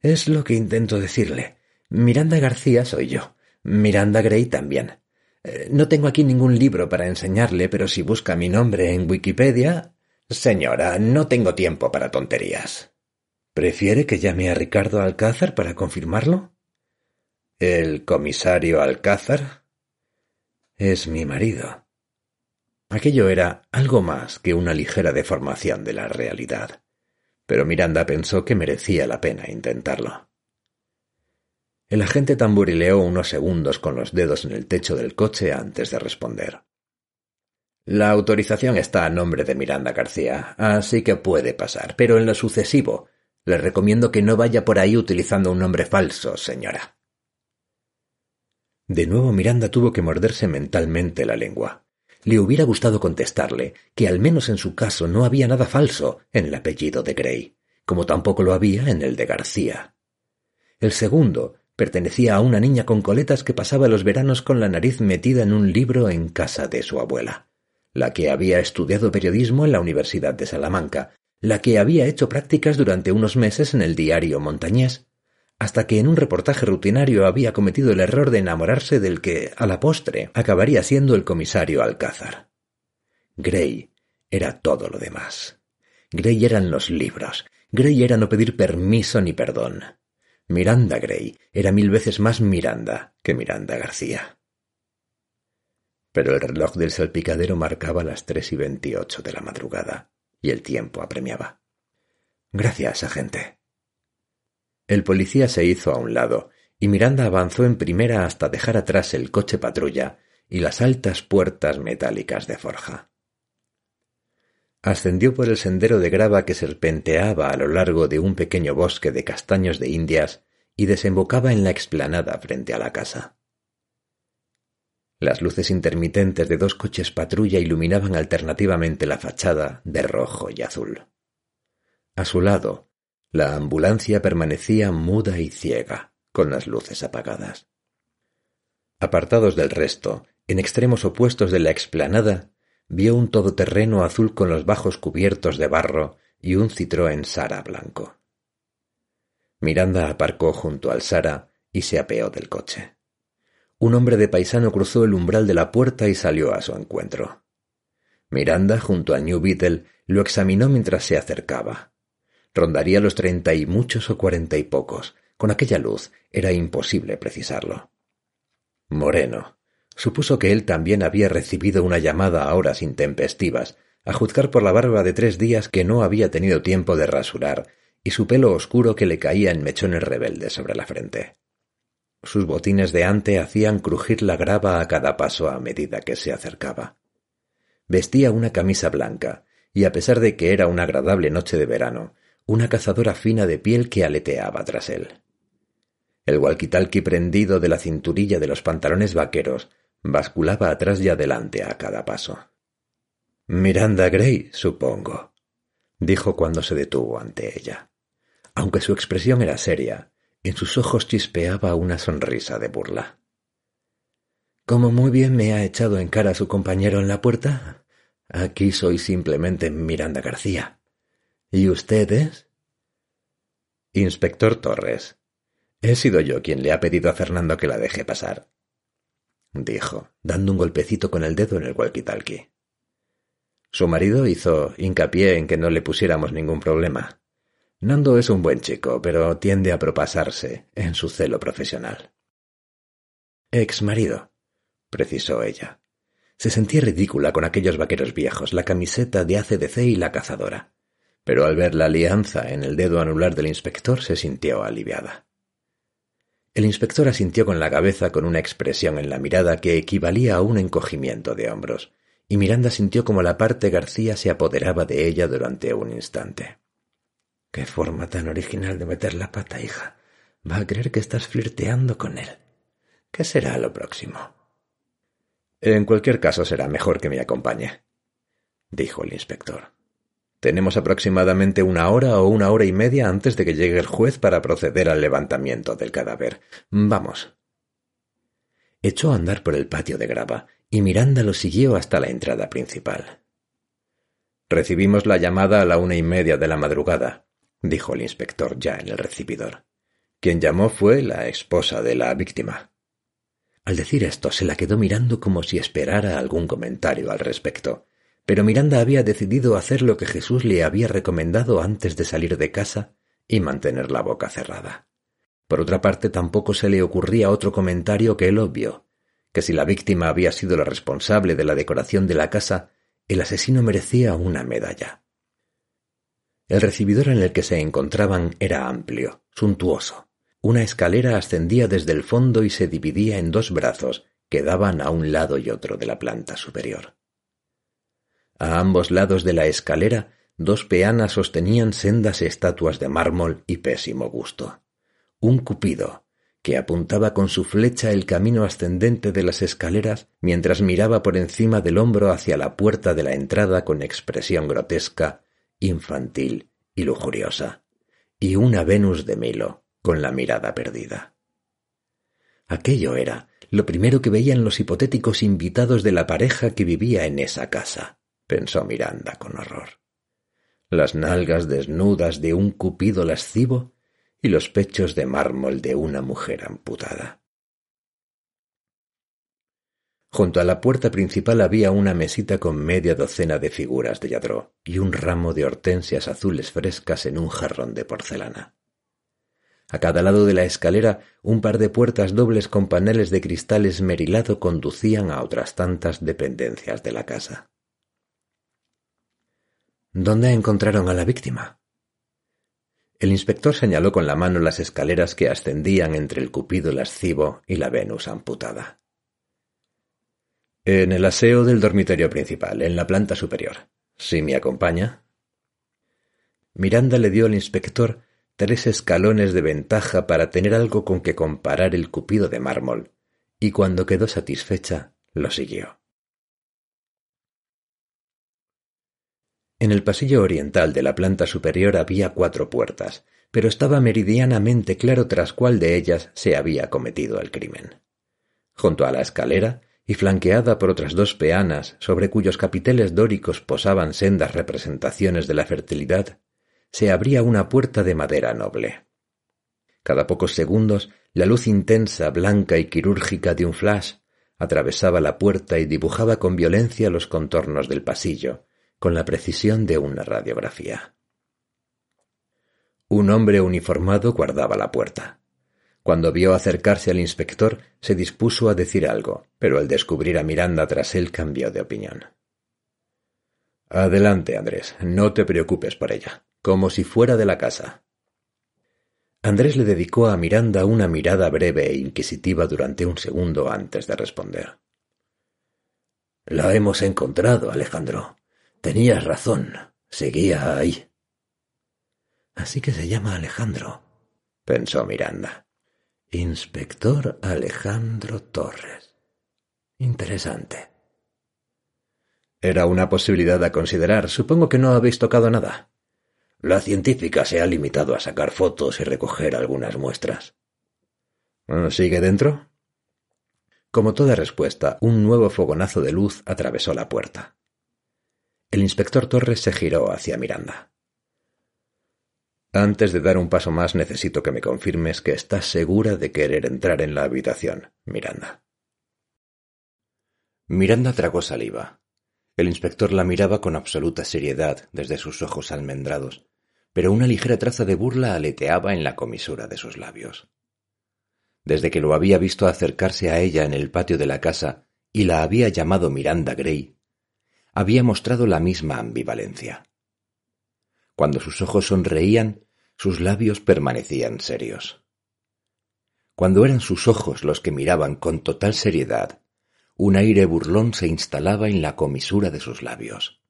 Es lo que intento decirle. Miranda García soy yo. Miranda Gray también. Eh, no tengo aquí ningún libro para enseñarle, pero si busca mi nombre en Wikipedia. Señora, no tengo tiempo para tonterías. ¿Prefiere que llame a Ricardo Alcázar para confirmarlo? ¿El comisario Alcázar? Es mi marido. Aquello era algo más que una ligera deformación de la realidad, pero Miranda pensó que merecía la pena intentarlo. El agente tamborileó unos segundos con los dedos en el techo del coche antes de responder. La autorización está a nombre de Miranda García, así que puede pasar, pero en lo sucesivo le recomiendo que no vaya por ahí utilizando un nombre falso, señora. De nuevo Miranda tuvo que morderse mentalmente la lengua. Le hubiera gustado contestarle que al menos en su caso no había nada falso en el apellido de Gray, como tampoco lo había en el de García. El segundo pertenecía a una niña con coletas que pasaba los veranos con la nariz metida en un libro en casa de su abuela, la que había estudiado periodismo en la Universidad de Salamanca la que había hecho prácticas durante unos meses en el diario montañés, hasta que en un reportaje rutinario había cometido el error de enamorarse del que, a la postre, acabaría siendo el comisario Alcázar. Gray era todo lo demás. Gray eran los libros. Gray era no pedir permiso ni perdón. Miranda Gray era mil veces más Miranda que Miranda García. Pero el reloj del salpicadero marcaba las tres y veintiocho de la madrugada y el tiempo apremiaba. Gracias, agente. El policía se hizo a un lado, y Miranda avanzó en primera hasta dejar atrás el coche patrulla y las altas puertas metálicas de forja. Ascendió por el sendero de grava que serpenteaba a lo largo de un pequeño bosque de castaños de Indias y desembocaba en la explanada frente a la casa. Las luces intermitentes de dos coches patrulla iluminaban alternativamente la fachada de rojo y azul. A su lado, la ambulancia permanecía muda y ciega, con las luces apagadas. Apartados del resto, en extremos opuestos de la explanada, vio un todoterreno azul con los bajos cubiertos de barro y un Citroën Sara blanco. Miranda aparcó junto al Sara y se apeó del coche. Un hombre de paisano cruzó el umbral de la puerta y salió a su encuentro. Miranda, junto a New Beetle, lo examinó mientras se acercaba. Rondaría los treinta y muchos o cuarenta y pocos. Con aquella luz era imposible precisarlo. Moreno. Supuso que él también había recibido una llamada a horas intempestivas, a juzgar por la barba de tres días que no había tenido tiempo de rasurar y su pelo oscuro que le caía en mechones rebeldes sobre la frente. Sus botines de ante hacían crujir la grava a cada paso a medida que se acercaba. Vestía una camisa blanca, y a pesar de que era una agradable noche de verano, una cazadora fina de piel que aleteaba tras él. El walkitalki prendido de la cinturilla de los pantalones vaqueros basculaba atrás y adelante a cada paso. Miranda Gray, supongo, dijo cuando se detuvo ante ella. Aunque su expresión era seria, en sus ojos chispeaba una sonrisa de burla. ¿Cómo muy bien me ha echado en cara su compañero en la puerta? Aquí soy simplemente Miranda García. ¿Y usted es? Inspector Torres. He sido yo quien le ha pedido a Fernando que la deje pasar, dijo, dando un golpecito con el dedo en el walkie-talkie. Su marido hizo hincapié en que no le pusiéramos ningún problema. Nando es un buen chico, pero tiende a propasarse en su celo profesional. Ex marido, precisó ella. Se sentía ridícula con aquellos vaqueros viejos, la camiseta de ACDC y la cazadora. Pero al ver la alianza en el dedo anular del inspector se sintió aliviada. El inspector asintió con la cabeza con una expresión en la mirada que equivalía a un encogimiento de hombros, y Miranda sintió como la parte García se apoderaba de ella durante un instante. Qué forma tan original de meter la pata, hija. Va a creer que estás flirteando con él. ¿Qué será lo próximo? En cualquier caso será mejor que me acompañe, dijo el inspector. Tenemos aproximadamente una hora o una hora y media antes de que llegue el juez para proceder al levantamiento del cadáver. Vamos. Echó a andar por el patio de grava y Miranda lo siguió hasta la entrada principal. Recibimos la llamada a la una y media de la madrugada, dijo el inspector ya en el recibidor. Quien llamó fue la esposa de la víctima. Al decir esto se la quedó mirando como si esperara algún comentario al respecto, pero Miranda había decidido hacer lo que Jesús le había recomendado antes de salir de casa y mantener la boca cerrada. Por otra parte, tampoco se le ocurría otro comentario que el obvio, que si la víctima había sido la responsable de la decoración de la casa, el asesino merecía una medalla. El recibidor en el que se encontraban era amplio, suntuoso. Una escalera ascendía desde el fondo y se dividía en dos brazos que daban a un lado y otro de la planta superior. A ambos lados de la escalera dos peanas sostenían sendas estatuas de mármol y pésimo gusto. Un cupido, que apuntaba con su flecha el camino ascendente de las escaleras mientras miraba por encima del hombro hacia la puerta de la entrada con expresión grotesca infantil y lujuriosa, y una Venus de Milo con la mirada perdida. Aquello era lo primero que veían los hipotéticos invitados de la pareja que vivía en esa casa, pensó Miranda con horror. Las nalgas desnudas de un cupido lascivo y los pechos de mármol de una mujer amputada. Junto a la puerta principal había una mesita con media docena de figuras de yadró y un ramo de hortensias azules frescas en un jarrón de porcelana. A cada lado de la escalera un par de puertas dobles con paneles de cristal esmerilado conducían a otras tantas dependencias de la casa. ¿Dónde encontraron a la víctima? El inspector señaló con la mano las escaleras que ascendían entre el cupido lascivo y la Venus amputada. En el aseo del dormitorio principal, en la planta superior. ¿Si me acompaña? Miranda le dio al inspector tres escalones de ventaja para tener algo con que comparar el cupido de mármol, y cuando quedó satisfecha, lo siguió. En el pasillo oriental de la planta superior había cuatro puertas, pero estaba meridianamente claro tras cuál de ellas se había cometido el crimen. Junto a la escalera, y flanqueada por otras dos peanas sobre cuyos capiteles dóricos posaban sendas representaciones de la fertilidad, se abría una puerta de madera noble. Cada pocos segundos, la luz intensa, blanca y quirúrgica de un flash atravesaba la puerta y dibujaba con violencia los contornos del pasillo, con la precisión de una radiografía. Un hombre uniformado guardaba la puerta. Cuando vio acercarse al inspector, se dispuso a decir algo, pero al descubrir a Miranda tras él cambió de opinión. Adelante, Andrés, no te preocupes por ella, como si fuera de la casa. Andrés le dedicó a Miranda una mirada breve e inquisitiva durante un segundo antes de responder. La hemos encontrado, Alejandro. Tenías razón. Seguía ahí. Así que se llama Alejandro, pensó Miranda. Inspector Alejandro Torres. Interesante. Era una posibilidad a considerar. Supongo que no habéis tocado nada. La científica se ha limitado a sacar fotos y recoger algunas muestras. ¿Sigue dentro? Como toda respuesta, un nuevo fogonazo de luz atravesó la puerta. El inspector Torres se giró hacia Miranda. Antes de dar un paso más necesito que me confirmes que estás segura de querer entrar en la habitación, Miranda. Miranda tragó saliva. El inspector la miraba con absoluta seriedad desde sus ojos almendrados, pero una ligera traza de burla aleteaba en la comisura de sus labios. Desde que lo había visto acercarse a ella en el patio de la casa y la había llamado Miranda Gray, había mostrado la misma ambivalencia. Cuando sus ojos sonreían, sus labios permanecían serios. Cuando eran sus ojos los que miraban con total seriedad, un aire burlón se instalaba en la comisura de sus labios,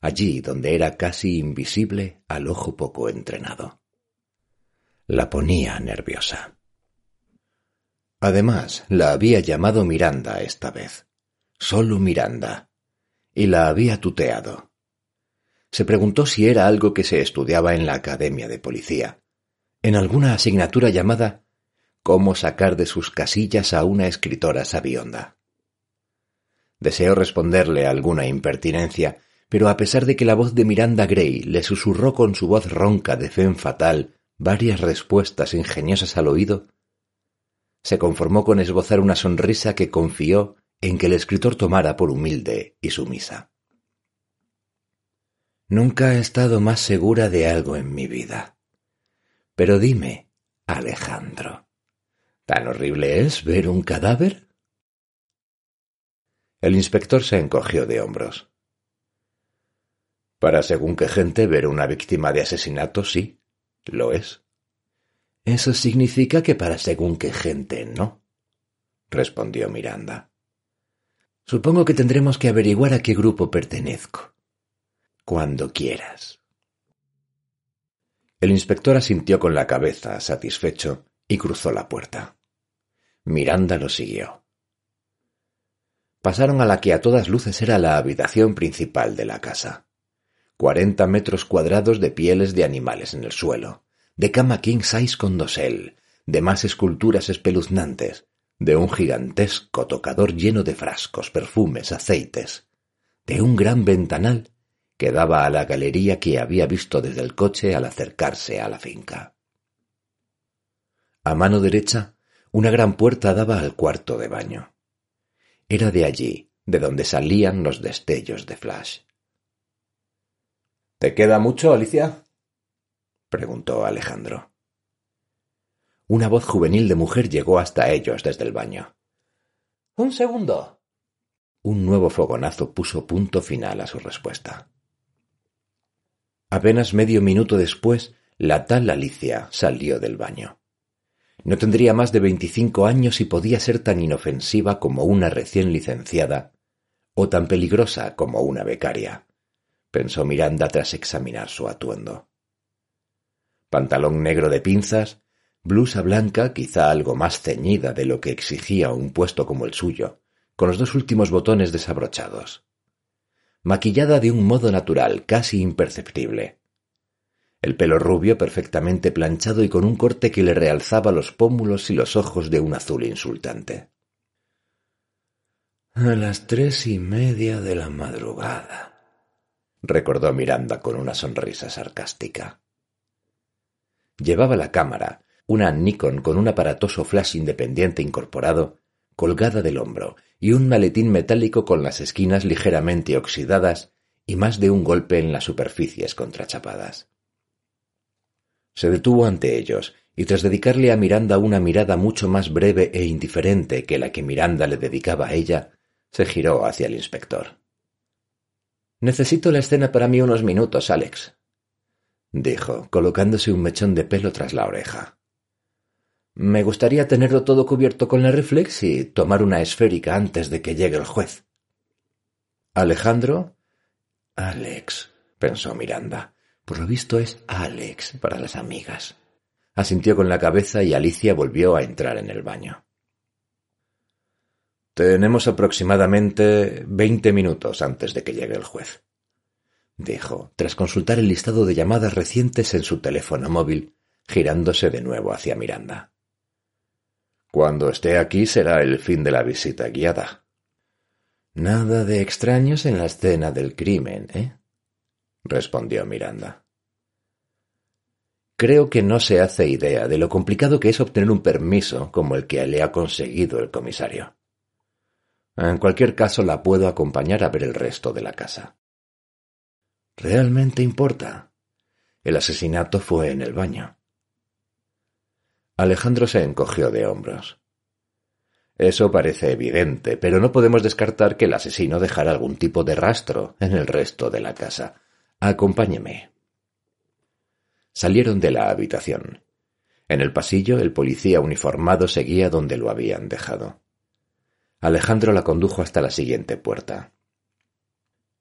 allí donde era casi invisible al ojo poco entrenado. La ponía nerviosa. Además, la había llamado Miranda esta vez. Solo Miranda y la había tuteado. Se preguntó si era algo que se estudiaba en la Academia de Policía, en alguna asignatura llamada Cómo sacar de sus casillas a una escritora sabionda. Deseó responderle alguna impertinencia, pero a pesar de que la voz de Miranda Gray le susurró con su voz ronca de fe fatal varias respuestas ingeniosas al oído, se conformó con esbozar una sonrisa que confió en que el escritor tomara por humilde y sumisa. Nunca he estado más segura de algo en mi vida. Pero dime, Alejandro, ¿tan horrible es ver un cadáver? El inspector se encogió de hombros. Para según qué gente ver una víctima de asesinato sí, lo es. Eso significa que para según qué gente no, respondió Miranda. Supongo que tendremos que averiguar a qué grupo pertenezco. Cuando quieras. El inspector asintió con la cabeza, satisfecho, y cruzó la puerta. Miranda lo siguió. Pasaron a la que a todas luces era la habitación principal de la casa. Cuarenta metros cuadrados de pieles de animales en el suelo, de cama king size con dosel, de más esculturas espeluznantes, de un gigantesco tocador lleno de frascos, perfumes, aceites, de un gran ventanal que daba a la galería que había visto desde el coche al acercarse a la finca. A mano derecha, una gran puerta daba al cuarto de baño. Era de allí de donde salían los destellos de Flash. ¿Te queda mucho, Alicia? preguntó Alejandro. Una voz juvenil de mujer llegó hasta ellos desde el baño. Un segundo. Un nuevo fogonazo puso punto final a su respuesta. Apenas medio minuto después, la tal Alicia salió del baño. No tendría más de veinticinco años y podía ser tan inofensiva como una recién licenciada o tan peligrosa como una becaria, pensó Miranda tras examinar su atuendo. Pantalón negro de pinzas, blusa blanca quizá algo más ceñida de lo que exigía un puesto como el suyo, con los dos últimos botones desabrochados. Maquillada de un modo natural, casi imperceptible. El pelo rubio perfectamente planchado y con un corte que le realzaba los pómulos y los ojos de un azul insultante. A las tres y media de la madrugada, recordó Miranda con una sonrisa sarcástica. Llevaba la cámara, una Nikon con un aparatoso flash independiente incorporado, colgada del hombro, y un maletín metálico con las esquinas ligeramente oxidadas y más de un golpe en las superficies contrachapadas. Se detuvo ante ellos y tras dedicarle a Miranda una mirada mucho más breve e indiferente que la que Miranda le dedicaba a ella, se giró hacia el inspector. Necesito la escena para mí unos minutos, Alex, dijo, colocándose un mechón de pelo tras la oreja. Me gustaría tenerlo todo cubierto con la reflex y tomar una esférica antes de que llegue el juez. Alejandro. Alex, pensó Miranda. Por lo visto es Alex para las amigas. Asintió con la cabeza y Alicia volvió a entrar en el baño. Tenemos aproximadamente veinte minutos antes de que llegue el juez, dijo, tras consultar el listado de llamadas recientes en su teléfono móvil, girándose de nuevo hacia Miranda. Cuando esté aquí será el fin de la visita guiada. Nada de extraños en la escena del crimen, ¿eh? respondió Miranda. Creo que no se hace idea de lo complicado que es obtener un permiso como el que le ha conseguido el comisario. En cualquier caso, la puedo acompañar a ver el resto de la casa. ¿Realmente importa? El asesinato fue en el baño. Alejandro se encogió de hombros. Eso parece evidente, pero no podemos descartar que el asesino dejara algún tipo de rastro en el resto de la casa. Acompáñeme. Salieron de la habitación. En el pasillo el policía uniformado seguía donde lo habían dejado. Alejandro la condujo hasta la siguiente puerta.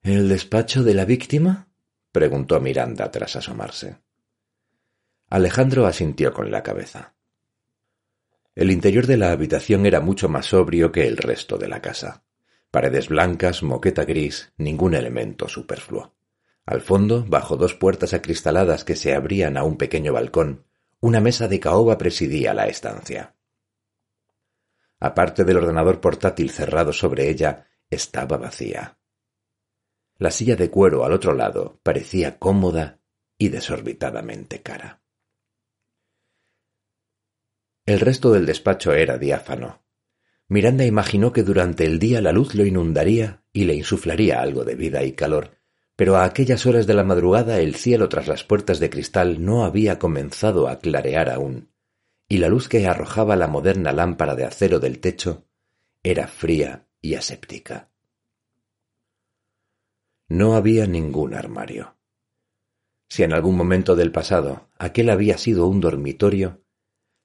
¿El despacho de la víctima? preguntó Miranda tras asomarse. Alejandro asintió con la cabeza. El interior de la habitación era mucho más sobrio que el resto de la casa. Paredes blancas, moqueta gris, ningún elemento superfluo. Al fondo, bajo dos puertas acristaladas que se abrían a un pequeño balcón, una mesa de caoba presidía la estancia. Aparte del ordenador portátil cerrado sobre ella, estaba vacía. La silla de cuero al otro lado parecía cómoda y desorbitadamente cara. El resto del despacho era diáfano. Miranda imaginó que durante el día la luz lo inundaría y le insuflaría algo de vida y calor, pero a aquellas horas de la madrugada el cielo tras las puertas de cristal no había comenzado a clarear aún y la luz que arrojaba la moderna lámpara de acero del techo era fría y aséptica. No había ningún armario. Si en algún momento del pasado aquel había sido un dormitorio,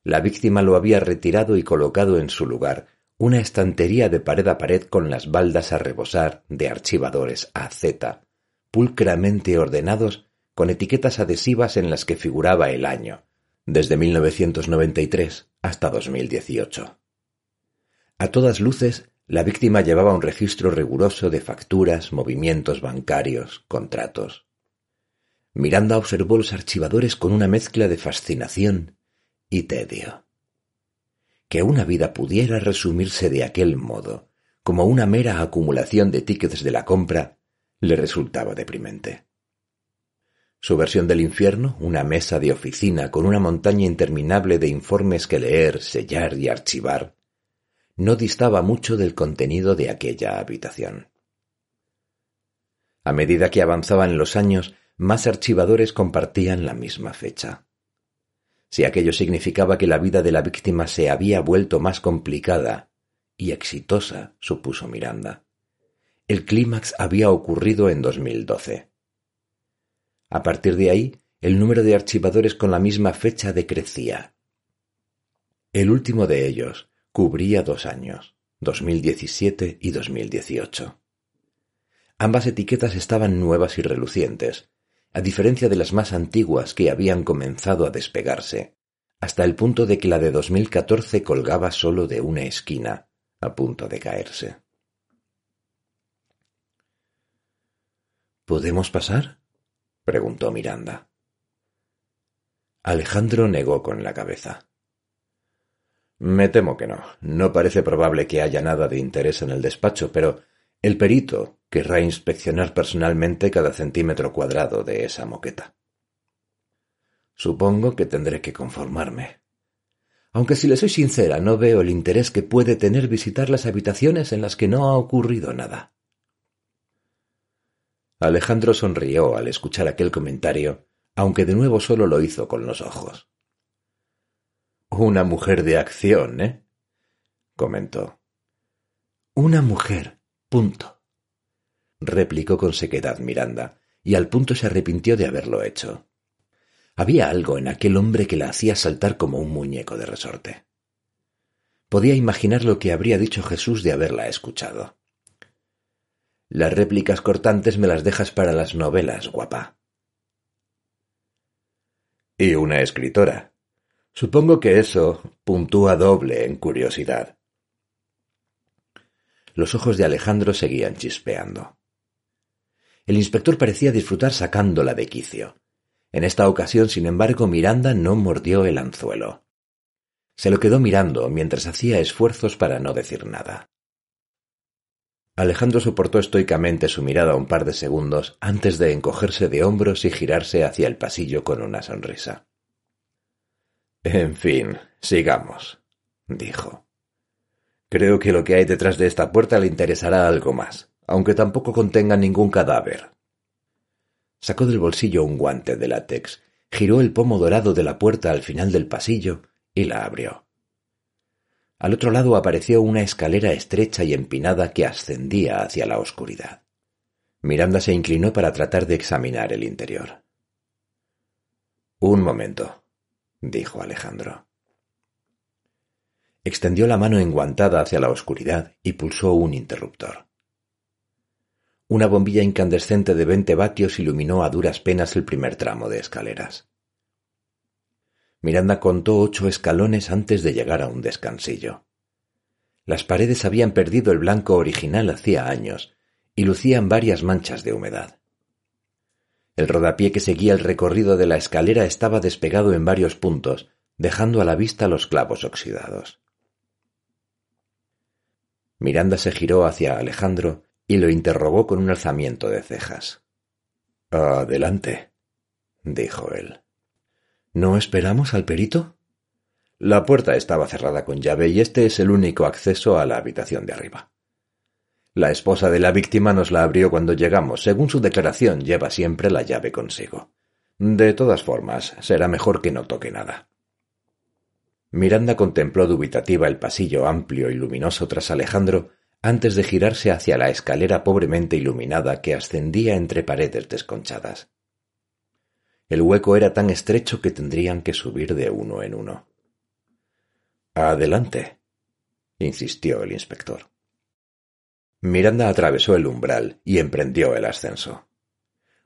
la víctima lo había retirado y colocado en su lugar una estantería de pared a pared con las baldas a rebosar de archivadores a Z, pulcramente ordenados con etiquetas adhesivas en las que figuraba el año, desde 1993 hasta 2018. A todas luces, la víctima llevaba un registro riguroso de facturas, movimientos bancarios, contratos. Miranda observó los archivadores con una mezcla de fascinación y tedio. Que una vida pudiera resumirse de aquel modo, como una mera acumulación de tickets de la compra, le resultaba deprimente. Su versión del infierno, una mesa de oficina con una montaña interminable de informes que leer, sellar y archivar, no distaba mucho del contenido de aquella habitación. A medida que avanzaban los años, más archivadores compartían la misma fecha. Si aquello significaba que la vida de la víctima se había vuelto más complicada y exitosa, supuso Miranda. El clímax había ocurrido en 2012. A partir de ahí, el número de archivadores con la misma fecha decrecía. El último de ellos cubría dos años, 2017 y 2018. Ambas etiquetas estaban nuevas y relucientes, a diferencia de las más antiguas que habían comenzado a despegarse, hasta el punto de que la de 2014 colgaba solo de una esquina, a punto de caerse. ¿Podemos pasar? preguntó Miranda. Alejandro negó con la cabeza. Me temo que no. No parece probable que haya nada de interés en el despacho, pero el perito querrá inspeccionar personalmente cada centímetro cuadrado de esa moqueta. Supongo que tendré que conformarme. Aunque si le soy sincera, no veo el interés que puede tener visitar las habitaciones en las que no ha ocurrido nada. Alejandro sonrió al escuchar aquel comentario, aunque de nuevo solo lo hizo con los ojos. Una mujer de acción, ¿eh? comentó. Una mujer, punto. replicó con sequedad Miranda, y al punto se arrepintió de haberlo hecho. Había algo en aquel hombre que la hacía saltar como un muñeco de resorte. Podía imaginar lo que habría dicho Jesús de haberla escuchado. Las réplicas cortantes me las dejas para las novelas, guapa. Y una escritora. Supongo que eso puntúa doble en curiosidad. Los ojos de Alejandro seguían chispeando. El inspector parecía disfrutar sacándola de quicio. En esta ocasión, sin embargo, Miranda no mordió el anzuelo. Se lo quedó mirando mientras hacía esfuerzos para no decir nada. Alejandro soportó estoicamente su mirada un par de segundos antes de encogerse de hombros y girarse hacia el pasillo con una sonrisa. En fin, sigamos, dijo. Creo que lo que hay detrás de esta puerta le interesará algo más, aunque tampoco contenga ningún cadáver. Sacó del bolsillo un guante de látex, giró el pomo dorado de la puerta al final del pasillo y la abrió. Al otro lado apareció una escalera estrecha y empinada que ascendía hacia la oscuridad. Miranda se inclinó para tratar de examinar el interior. Un momento, dijo Alejandro. Extendió la mano enguantada hacia la oscuridad y pulsó un interruptor. Una bombilla incandescente de veinte vatios iluminó a duras penas el primer tramo de escaleras. Miranda contó ocho escalones antes de llegar a un descansillo. Las paredes habían perdido el blanco original hacía años y lucían varias manchas de humedad. El rodapié que seguía el recorrido de la escalera estaba despegado en varios puntos, dejando a la vista los clavos oxidados. Miranda se giró hacia Alejandro y lo interrogó con un alzamiento de cejas. Adelante, dijo él. ¿No esperamos al perito? La puerta estaba cerrada con llave y este es el único acceso a la habitación de arriba. La esposa de la víctima nos la abrió cuando llegamos. Según su declaración, lleva siempre la llave consigo. De todas formas, será mejor que no toque nada. Miranda contempló dubitativa el pasillo amplio y luminoso tras Alejandro antes de girarse hacia la escalera pobremente iluminada que ascendía entre paredes desconchadas. El hueco era tan estrecho que tendrían que subir de uno en uno. Adelante, insistió el inspector. Miranda atravesó el umbral y emprendió el ascenso.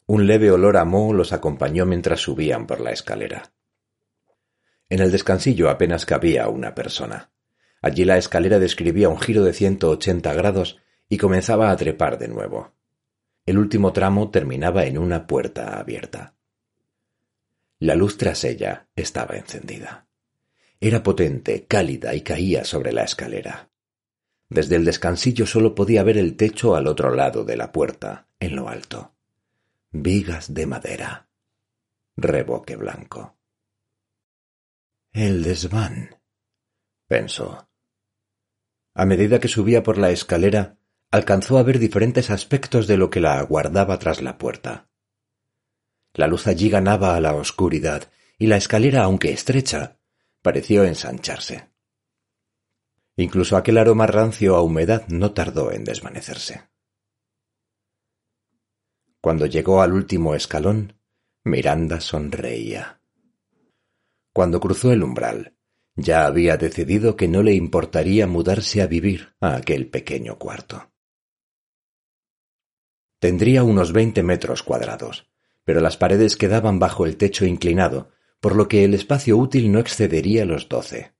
Un leve olor a moho los acompañó mientras subían por la escalera. En el descansillo apenas cabía una persona. Allí la escalera describía un giro de ciento ochenta grados y comenzaba a trepar de nuevo. El último tramo terminaba en una puerta abierta. La luz tras ella estaba encendida. Era potente, cálida y caía sobre la escalera. Desde el descansillo solo podía ver el techo al otro lado de la puerta, en lo alto. Vigas de madera. Reboque blanco. El desván, pensó. A medida que subía por la escalera, alcanzó a ver diferentes aspectos de lo que la aguardaba tras la puerta. La luz allí ganaba a la oscuridad, y la escalera, aunque estrecha, pareció ensancharse. Incluso aquel aroma rancio a humedad no tardó en desvanecerse. Cuando llegó al último escalón, Miranda sonreía. Cuando cruzó el umbral, ya había decidido que no le importaría mudarse a vivir a aquel pequeño cuarto. Tendría unos veinte metros cuadrados, pero las paredes quedaban bajo el techo inclinado, por lo que el espacio útil no excedería los doce.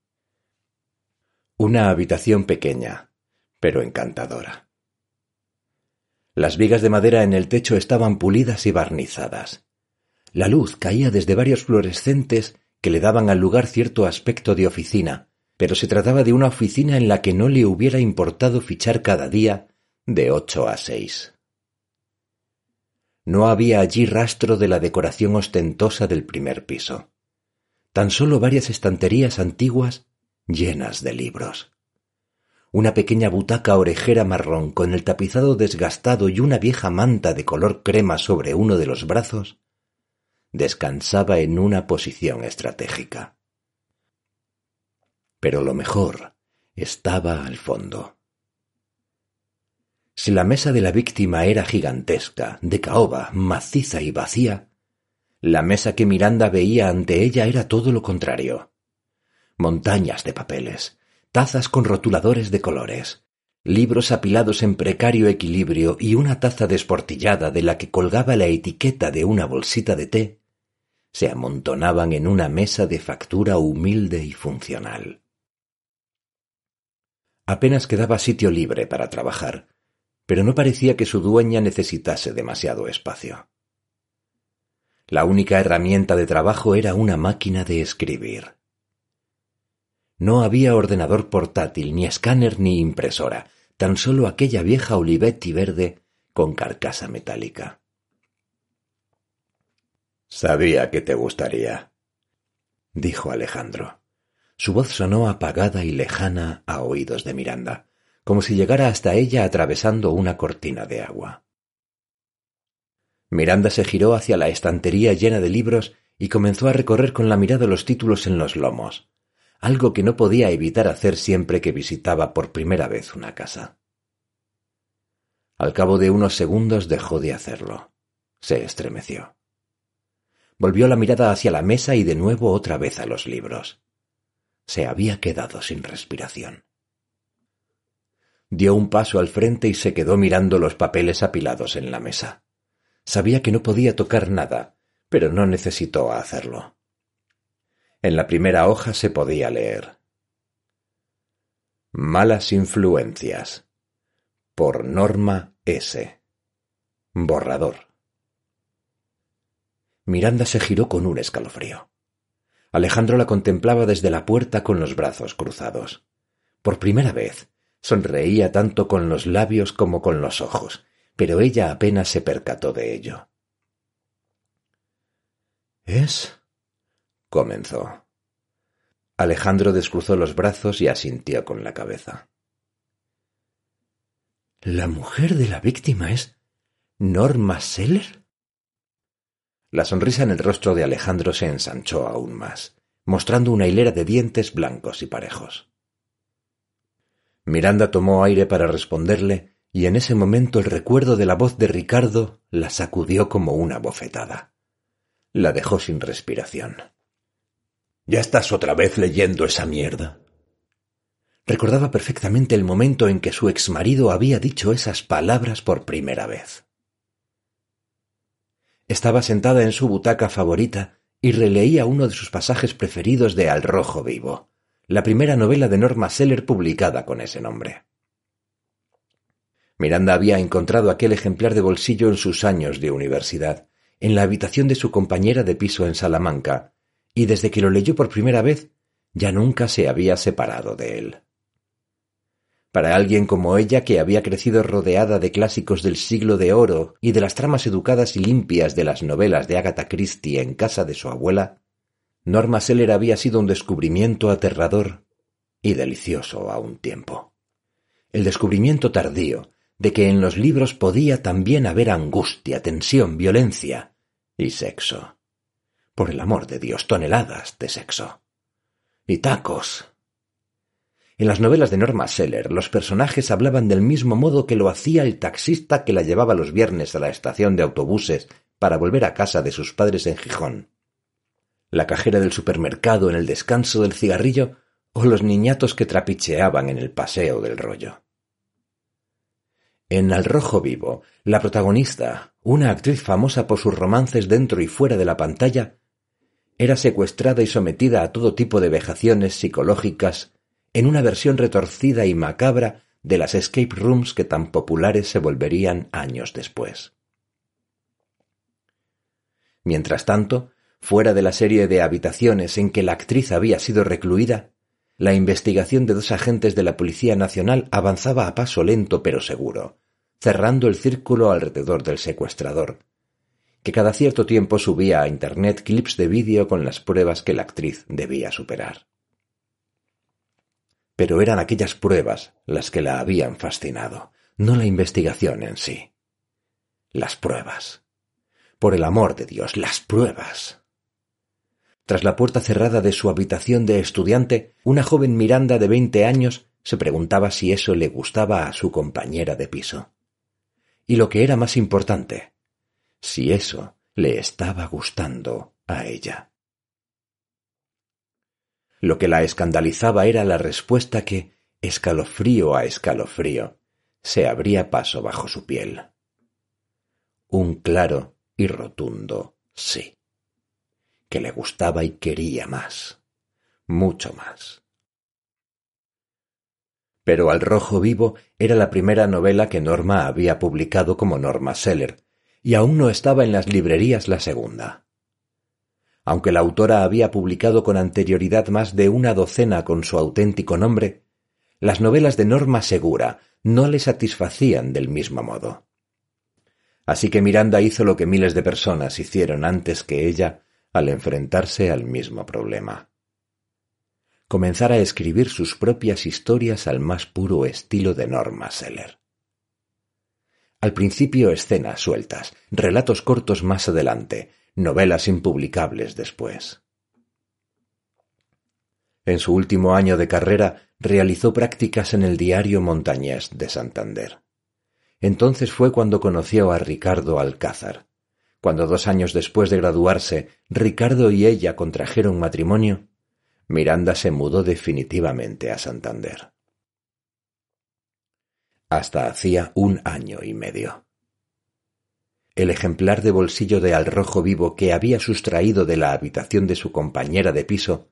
Una habitación pequeña, pero encantadora. Las vigas de madera en el techo estaban pulidas y barnizadas. La luz caía desde varios fluorescentes que le daban al lugar cierto aspecto de oficina, pero se trataba de una oficina en la que no le hubiera importado fichar cada día de ocho a seis. No había allí rastro de la decoración ostentosa del primer piso. Tan solo varias estanterías antiguas llenas de libros. Una pequeña butaca orejera marrón con el tapizado desgastado y una vieja manta de color crema sobre uno de los brazos descansaba en una posición estratégica. Pero lo mejor estaba al fondo. Si la mesa de la víctima era gigantesca, de caoba, maciza y vacía, la mesa que Miranda veía ante ella era todo lo contrario. Montañas de papeles, tazas con rotuladores de colores, libros apilados en precario equilibrio y una taza desportillada de la que colgaba la etiqueta de una bolsita de té, se amontonaban en una mesa de factura humilde y funcional. Apenas quedaba sitio libre para trabajar, pero no parecía que su dueña necesitase demasiado espacio. La única herramienta de trabajo era una máquina de escribir. No había ordenador portátil, ni escáner, ni impresora, tan solo aquella vieja Olivetti verde con carcasa metálica. Sabía que te gustaría, dijo Alejandro. Su voz sonó apagada y lejana a oídos de Miranda, como si llegara hasta ella atravesando una cortina de agua. Miranda se giró hacia la estantería llena de libros y comenzó a recorrer con la mirada los títulos en los lomos, algo que no podía evitar hacer siempre que visitaba por primera vez una casa. Al cabo de unos segundos dejó de hacerlo. Se estremeció. Volvió la mirada hacia la mesa y de nuevo otra vez a los libros se había quedado sin respiración. Dio un paso al frente y se quedó mirando los papeles apilados en la mesa. Sabía que no podía tocar nada, pero no necesitó hacerlo. En la primera hoja se podía leer Malas influencias por Norma S. Borrador. Miranda se giró con un escalofrío. Alejandro la contemplaba desde la puerta con los brazos cruzados. Por primera vez sonreía tanto con los labios como con los ojos, pero ella apenas se percató de ello. ¿Es? comenzó. Alejandro descruzó los brazos y asintió con la cabeza. ¿La mujer de la víctima es Norma Seller? La sonrisa en el rostro de Alejandro se ensanchó aún más, mostrando una hilera de dientes blancos y parejos. Miranda tomó aire para responderle, y en ese momento el recuerdo de la voz de Ricardo la sacudió como una bofetada. La dejó sin respiración. ¿Ya estás otra vez leyendo esa mierda? Recordaba perfectamente el momento en que su exmarido había dicho esas palabras por primera vez. Estaba sentada en su butaca favorita y releía uno de sus pasajes preferidos de Al Rojo Vivo, la primera novela de Norma Seller publicada con ese nombre. Miranda había encontrado aquel ejemplar de bolsillo en sus años de universidad, en la habitación de su compañera de piso en Salamanca, y desde que lo leyó por primera vez, ya nunca se había separado de él. Para alguien como ella, que había crecido rodeada de clásicos del siglo de oro y de las tramas educadas y limpias de las novelas de Agatha Christie en casa de su abuela, Norma Seller había sido un descubrimiento aterrador y delicioso a un tiempo. El descubrimiento tardío de que en los libros podía también haber angustia, tensión, violencia y sexo. Por el amor de Dios, toneladas de sexo. Y tacos, en las novelas de Norma Seller, los personajes hablaban del mismo modo que lo hacía el taxista que la llevaba los viernes a la estación de autobuses para volver a casa de sus padres en Gijón. La cajera del supermercado en el descanso del cigarrillo o los niñatos que trapicheaban en el paseo del rollo. En Al Rojo Vivo, la protagonista, una actriz famosa por sus romances dentro y fuera de la pantalla, era secuestrada y sometida a todo tipo de vejaciones psicológicas en una versión retorcida y macabra de las escape rooms que tan populares se volverían años después. Mientras tanto, fuera de la serie de habitaciones en que la actriz había sido recluida, la investigación de dos agentes de la Policía Nacional avanzaba a paso lento pero seguro, cerrando el círculo alrededor del secuestrador, que cada cierto tiempo subía a Internet clips de vídeo con las pruebas que la actriz debía superar. Pero eran aquellas pruebas las que la habían fascinado, no la investigación en sí. Las pruebas. Por el amor de Dios, las pruebas. Tras la puerta cerrada de su habitación de estudiante, una joven Miranda de veinte años se preguntaba si eso le gustaba a su compañera de piso. Y lo que era más importante, si eso le estaba gustando a ella. Lo que la escandalizaba era la respuesta que, escalofrío a escalofrío, se abría paso bajo su piel. Un claro y rotundo sí, que le gustaba y quería más, mucho más. Pero Al Rojo Vivo era la primera novela que Norma había publicado como Norma Seller, y aún no estaba en las librerías la segunda. Aunque la autora había publicado con anterioridad más de una docena con su auténtico nombre, las novelas de Norma Segura no le satisfacían del mismo modo. Así que Miranda hizo lo que miles de personas hicieron antes que ella al enfrentarse al mismo problema. Comenzar a escribir sus propias historias al más puro estilo de Norma Seller. Al principio escenas sueltas, relatos cortos más adelante, novelas impublicables después. En su último año de carrera realizó prácticas en el diario Montañés de Santander. Entonces fue cuando conoció a Ricardo Alcázar. Cuando dos años después de graduarse, Ricardo y ella contrajeron matrimonio, Miranda se mudó definitivamente a Santander hasta hacía un año y medio. El ejemplar de bolsillo de al rojo vivo que había sustraído de la habitación de su compañera de piso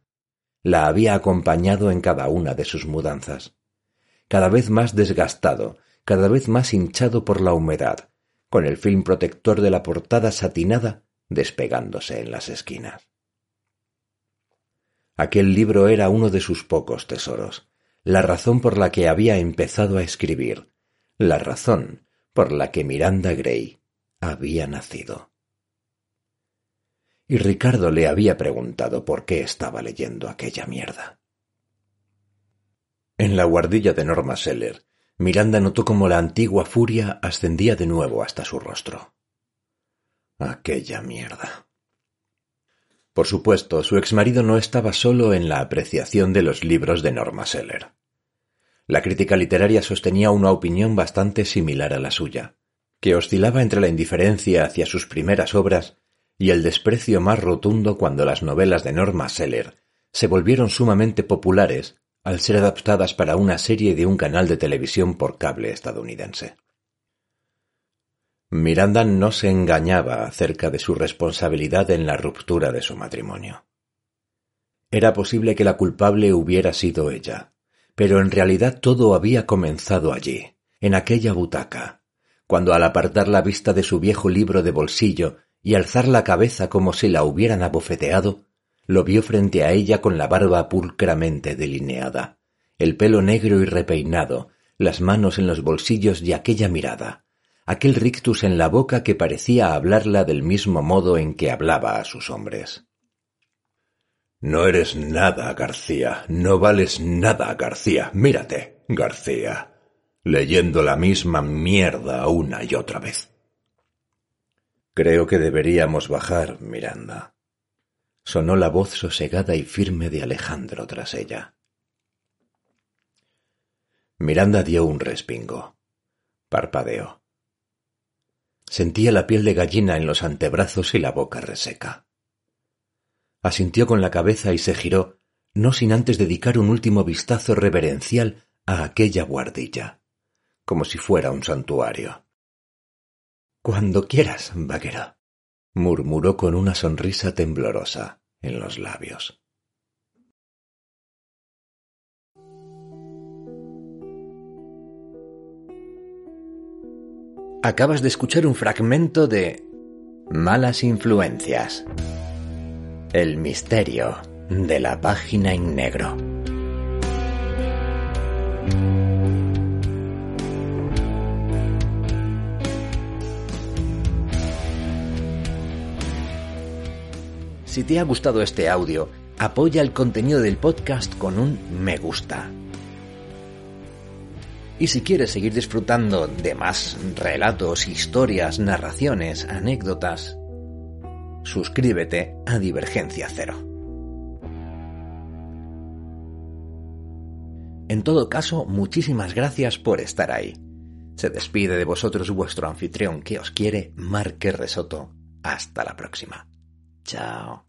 la había acompañado en cada una de sus mudanzas, cada vez más desgastado, cada vez más hinchado por la humedad, con el film protector de la portada satinada despegándose en las esquinas. Aquel libro era uno de sus pocos tesoros, la razón por la que había empezado a escribir, la razón por la que Miranda Gray había nacido. Y Ricardo le había preguntado por qué estaba leyendo aquella mierda. En la guardilla de Norma Seller, Miranda notó cómo la antigua furia ascendía de nuevo hasta su rostro. Aquella mierda. Por supuesto, su exmarido no estaba solo en la apreciación de los libros de Norma Seller. La crítica literaria sostenía una opinión bastante similar a la suya, que oscilaba entre la indiferencia hacia sus primeras obras y el desprecio más rotundo cuando las novelas de Norma Seller se volvieron sumamente populares al ser adaptadas para una serie de un canal de televisión por cable estadounidense. Miranda no se engañaba acerca de su responsabilidad en la ruptura de su matrimonio. Era posible que la culpable hubiera sido ella, pero en realidad todo había comenzado allí, en aquella butaca, cuando al apartar la vista de su viejo libro de bolsillo y alzar la cabeza como si la hubieran abofeteado, lo vio frente a ella con la barba pulcramente delineada, el pelo negro y repeinado, las manos en los bolsillos y aquella mirada, aquel rictus en la boca que parecía hablarla del mismo modo en que hablaba a sus hombres. No eres nada, García. No vales nada, García. Mírate, García. Leyendo la misma mierda una y otra vez. Creo que deberíamos bajar, Miranda. Sonó la voz sosegada y firme de Alejandro tras ella. Miranda dio un respingo. Parpadeó. Sentía la piel de gallina en los antebrazos y la boca reseca asintió con la cabeza y se giró, no sin antes dedicar un último vistazo reverencial a aquella guardilla, como si fuera un santuario. Cuando quieras, vaquero, murmuró con una sonrisa temblorosa en los labios. Acabas de escuchar un fragmento de Malas Influencias. El misterio de la página en negro. Si te ha gustado este audio, apoya el contenido del podcast con un me gusta. Y si quieres seguir disfrutando de más relatos, historias, narraciones, anécdotas, suscríbete a Divergencia Cero. En todo caso, muchísimas gracias por estar ahí. Se despide de vosotros vuestro anfitrión que os quiere, Marque Resoto. Hasta la próxima. Chao.